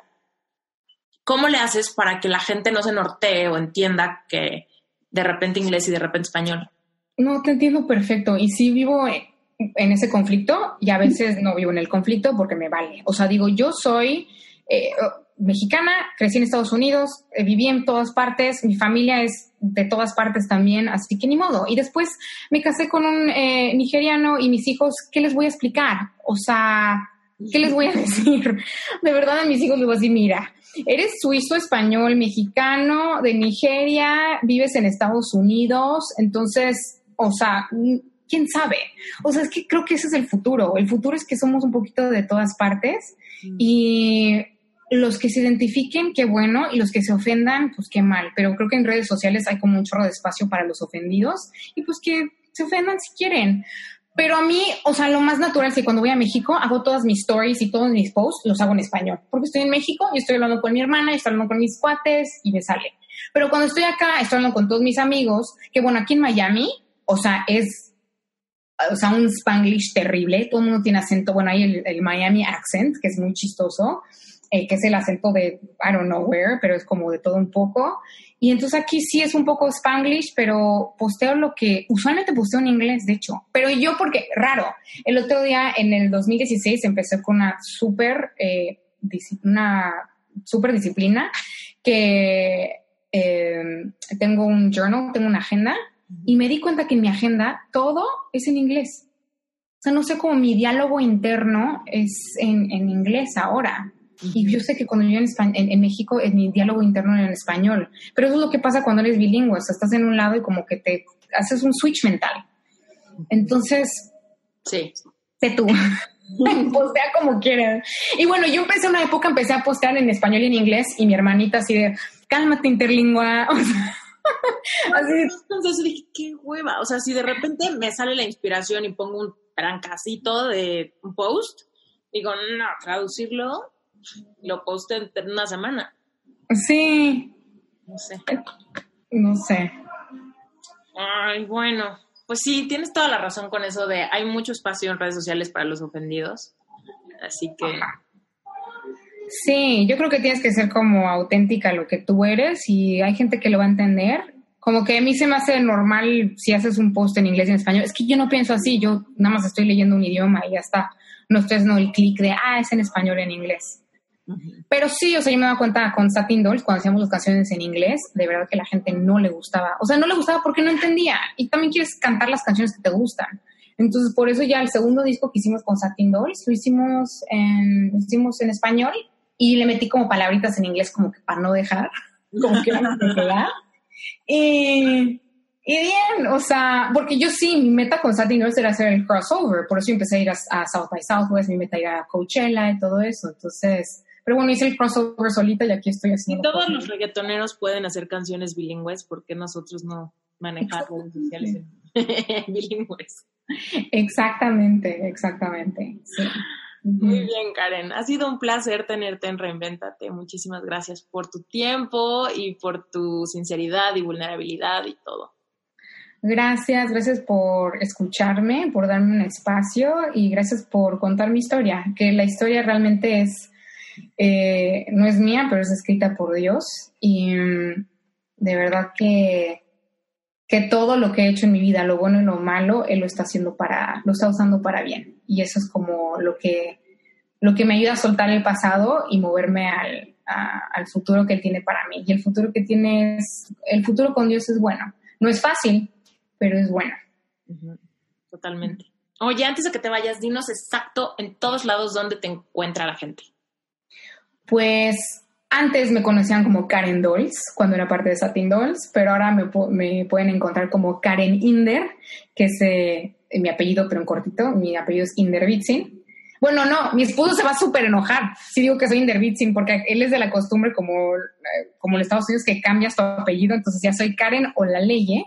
¿cómo le haces para que la gente no se nortee o entienda que de repente inglés y de repente español? No, te entiendo perfecto. Y sí vivo en ese conflicto y a veces no vivo en el conflicto porque me vale. O sea, digo, yo soy eh, mexicana, crecí en Estados Unidos, eh, viví en todas partes, mi familia es de todas partes también, así que ni modo. Y después me casé con un eh, nigeriano y mis hijos, ¿qué les voy a explicar? O sea, ¿qué les voy a decir? De verdad a mis hijos les voy a decir, mira, eres suizo, español, mexicano, de Nigeria, vives en Estados Unidos, entonces, o sea, quién sabe. O sea, es que creo que ese es el futuro. El futuro es que somos un poquito de todas partes y los que se identifiquen, qué bueno, y los que se ofendan, pues qué mal. Pero creo que en redes sociales hay como un chorro de espacio para los ofendidos y pues que se ofendan si quieren. Pero a mí, o sea, lo más natural es que cuando voy a México hago todas mis stories y todos mis posts los hago en español. Porque estoy en México y estoy hablando con mi hermana, y estoy hablando con mis cuates y me sale. Pero cuando estoy acá, estoy hablando con todos mis amigos, que bueno, aquí en Miami, o sea, es o sea, un spanglish terrible, todo el mundo tiene acento, bueno, hay el, Miami accent, que es muy chistoso, eh, que es el acento de I don't know where, pero es como de todo un poco. Y entonces aquí sí es un poco spanglish, pero posteo lo que usualmente posteo en inglés, de hecho. Pero yo porque, raro, el otro día en el 2016 empecé con una súper, eh, una super disciplina que eh, tengo un journal, tengo una agenda y me di cuenta que en mi agenda todo es en inglés. O sea, no sé cómo mi diálogo interno es en, en inglés ahora. Y yo sé que cuando yo en, en, en, México, es mi diálogo interno en español. Pero eso es lo que pasa cuando eres bilingüe. O sea, estás en un lado y como que te haces un switch mental. Entonces, sí. Sé tú. postea como quieras. Y bueno, yo empecé una época, empecé a postear en español y en inglés y mi hermanita así de, cálmate interlingua. O sea, Así entonces dije, qué hueva. O sea, si de repente me sale la inspiración y pongo un trancacito de un post, digo, no, traducirlo, lo poste en una semana. Sí. No sé. No sé. Ay, bueno. Pues sí, tienes toda la razón con eso de hay mucho espacio en redes sociales para los ofendidos. Así que. Sí, yo creo que tienes que ser como auténtica lo que tú eres y hay gente que lo va a entender. Como que a mí se me hace normal si haces un post en inglés y en español. Es que yo no pienso así, yo nada más estoy leyendo un idioma y ya está. No estoy haciendo el clic de, ah, es en español en inglés. Pero sí, o sea, yo me daba cuenta con Satin Dolls, cuando hacíamos las canciones en inglés, de verdad que la gente no le gustaba. O sea, no le gustaba porque no entendía. Y también quieres cantar las canciones que te gustan. Entonces, por eso ya el segundo disco que hicimos con Satin Dolls, lo hicimos en, lo hicimos en español y le metí como palabritas en inglés como que para no dejar, como que van a Y, y bien, o sea, porque yo sí, mi meta con Satin Girls era hacer el crossover, por eso empecé a ir a, South by Southwest, mi meta era a Coachella y todo eso, entonces... Pero bueno, hice el crossover solita y aquí estoy haciendo. Y todos los reggaetoneros pueden hacer canciones bilingües, porque nosotros no manejamos redes sociales bilingües? Exactamente, exactamente. Sí. Muy bien, Karen. Ha sido un placer tenerte en Reinventate. Muchísimas gracias por tu tiempo y por tu sinceridad y vulnerabilidad y todo. Gracias, gracias por escucharme, por darme un espacio y gracias por contar mi historia, que la historia realmente es, eh, no es mía, pero es escrita por Dios y mm, de verdad que, que todo lo que he hecho en mi vida, lo bueno y lo malo, Él lo está haciendo para, lo está usando para bien y eso es como lo que, lo que me ayuda a soltar el pasado y moverme al, al futuro que él tiene para mí. Y el futuro que tiene es, el futuro con Dios es bueno. No es fácil, pero es bueno. Totalmente. Oye, antes de que te vayas, dinos exacto en todos lados dónde te encuentra la gente. Pues antes me conocían como Karen Dolls, cuando era parte de Satin Dolls, pero ahora me, me pueden encontrar como Karen Inder, que es eh, mi apellido, pero en cortito. Mi apellido es Indervitsin. Bueno, no, mi esposo se va a súper enojar si digo que soy Indervitsin, porque él es de la costumbre, como, eh, como en Estados Unidos, que cambias tu apellido, entonces ya soy Karen o la leye,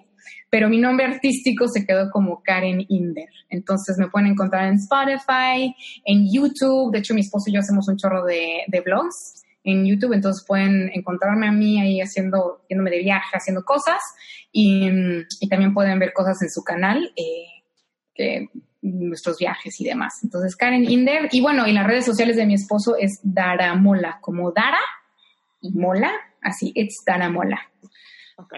pero mi nombre artístico se quedó como Karen Inder. Entonces me pueden encontrar en Spotify, en YouTube. De hecho, mi esposo y yo hacemos un chorro de, de vlogs en YouTube, entonces pueden encontrarme a mí ahí haciendo, yéndome de viaje, haciendo cosas y, y también pueden ver cosas en su canal. Eh, nuestros viajes y demás. Entonces, Karen Inder. Y bueno, y las redes sociales de mi esposo es Dara Mola, como Dara y Mola, así, it's Dara Mola. Ok.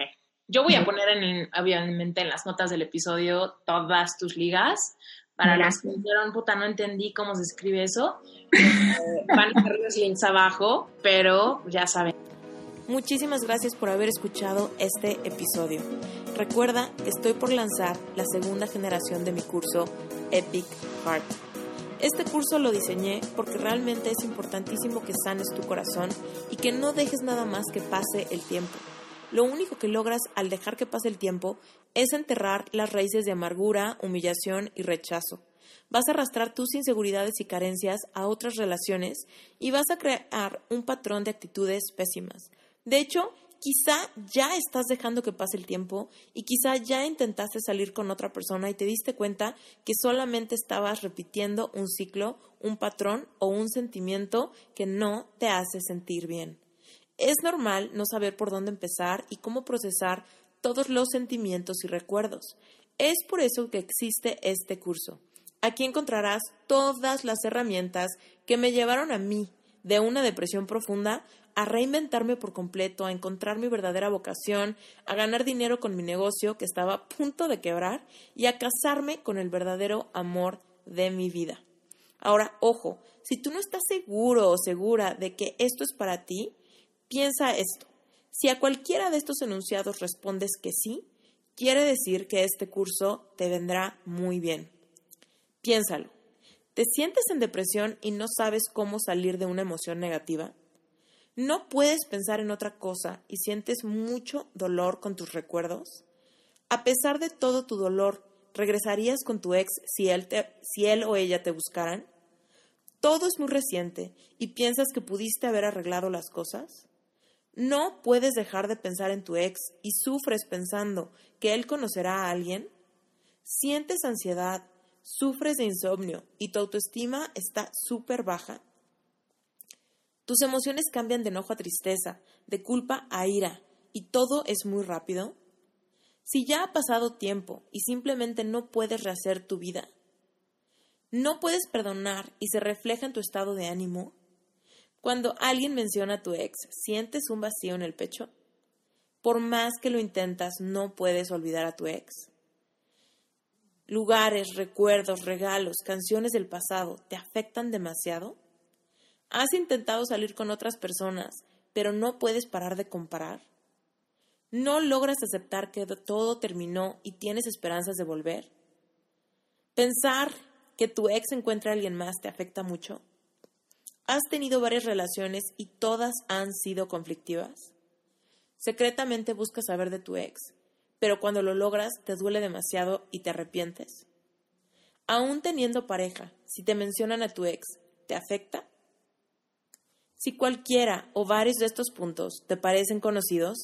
Yo voy a poner en, obviamente en las notas del episodio todas tus ligas Para los que dijeron, puta, no entendí cómo se escribe eso, eh, van a estar los links abajo, pero ya saben. Muchísimas gracias por haber escuchado este episodio. Recuerda que estoy por lanzar la segunda generación de mi curso Epic Heart. Este curso lo diseñé porque realmente es importantísimo que sanes tu corazón y que no dejes nada más que pase el tiempo. Lo único que logras al dejar que pase el tiempo es enterrar las raíces de amargura, humillación y rechazo. Vas a arrastrar tus inseguridades y carencias a otras relaciones y vas a crear un patrón de actitudes pésimas. De hecho, quizá ya estás dejando que pase el tiempo y quizá ya intentaste salir con otra persona y te diste cuenta que solamente estabas repitiendo un ciclo, un patrón o un sentimiento que no te hace sentir bien. Es normal no saber por dónde empezar y cómo procesar todos los sentimientos y recuerdos. Es por eso que existe este curso. Aquí encontrarás todas las herramientas que me llevaron a mí de una depresión profunda a reinventarme por completo, a encontrar mi verdadera vocación, a ganar dinero con mi negocio que estaba a punto de quebrar y a casarme con el verdadero amor de mi vida. Ahora, ojo, si tú no estás seguro o segura de que esto es para ti, piensa esto. Si a cualquiera de estos enunciados respondes que sí, quiere decir que este curso te vendrá muy bien. Piénsalo. ¿Te sientes en depresión y no sabes cómo salir de una emoción negativa? ¿No puedes pensar en otra cosa y sientes mucho dolor con tus recuerdos? A pesar de todo tu dolor, ¿regresarías con tu ex si él, si él o ella te buscaran? Todo es muy reciente y piensas que pudiste haber arreglado las cosas. No puedes dejar de pensar en tu ex y sufres pensando que él conocerá a alguien. Sientes ansiedad, sufres de insomnio y tu autoestima está súper baja. Tus emociones cambian de enojo a tristeza, de culpa a ira, y todo es muy rápido. Si ya ha pasado tiempo y simplemente no puedes rehacer tu vida, no puedes perdonar y se refleja en tu estado de ánimo, cuando alguien menciona a tu ex, ¿sientes un vacío en el pecho? Por más que lo intentas, no puedes olvidar a tu ex. Lugares, recuerdos, regalos, canciones del pasado, ¿te afectan demasiado? ¿Has intentado salir con otras personas, pero no puedes parar de comparar? ¿No logras aceptar que todo terminó y tienes esperanzas de volver? ¿Pensar que tu ex encuentra a alguien más te afecta mucho? ¿Has tenido varias relaciones y todas han sido conflictivas? Secretamente buscas saber de tu ex, pero cuando lo logras te duele demasiado y te arrepientes. Aún teniendo pareja, si te mencionan a tu ex, ¿te afecta? Si cualquiera o varios de estos puntos te parecen conocidos,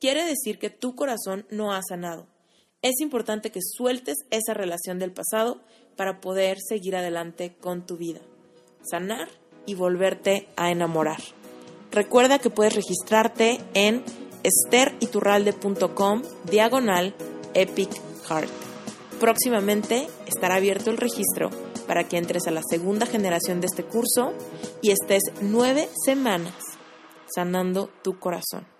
quiere decir que tu corazón no ha sanado. Es importante que sueltes esa relación del pasado para poder seguir adelante con tu vida. Sanar y volverte a enamorar. Recuerda que puedes registrarte en esteriturralde.com diagonal epic heart. Próximamente estará abierto el registro para que entres a la segunda generación de este curso y estés nueve semanas sanando tu corazón.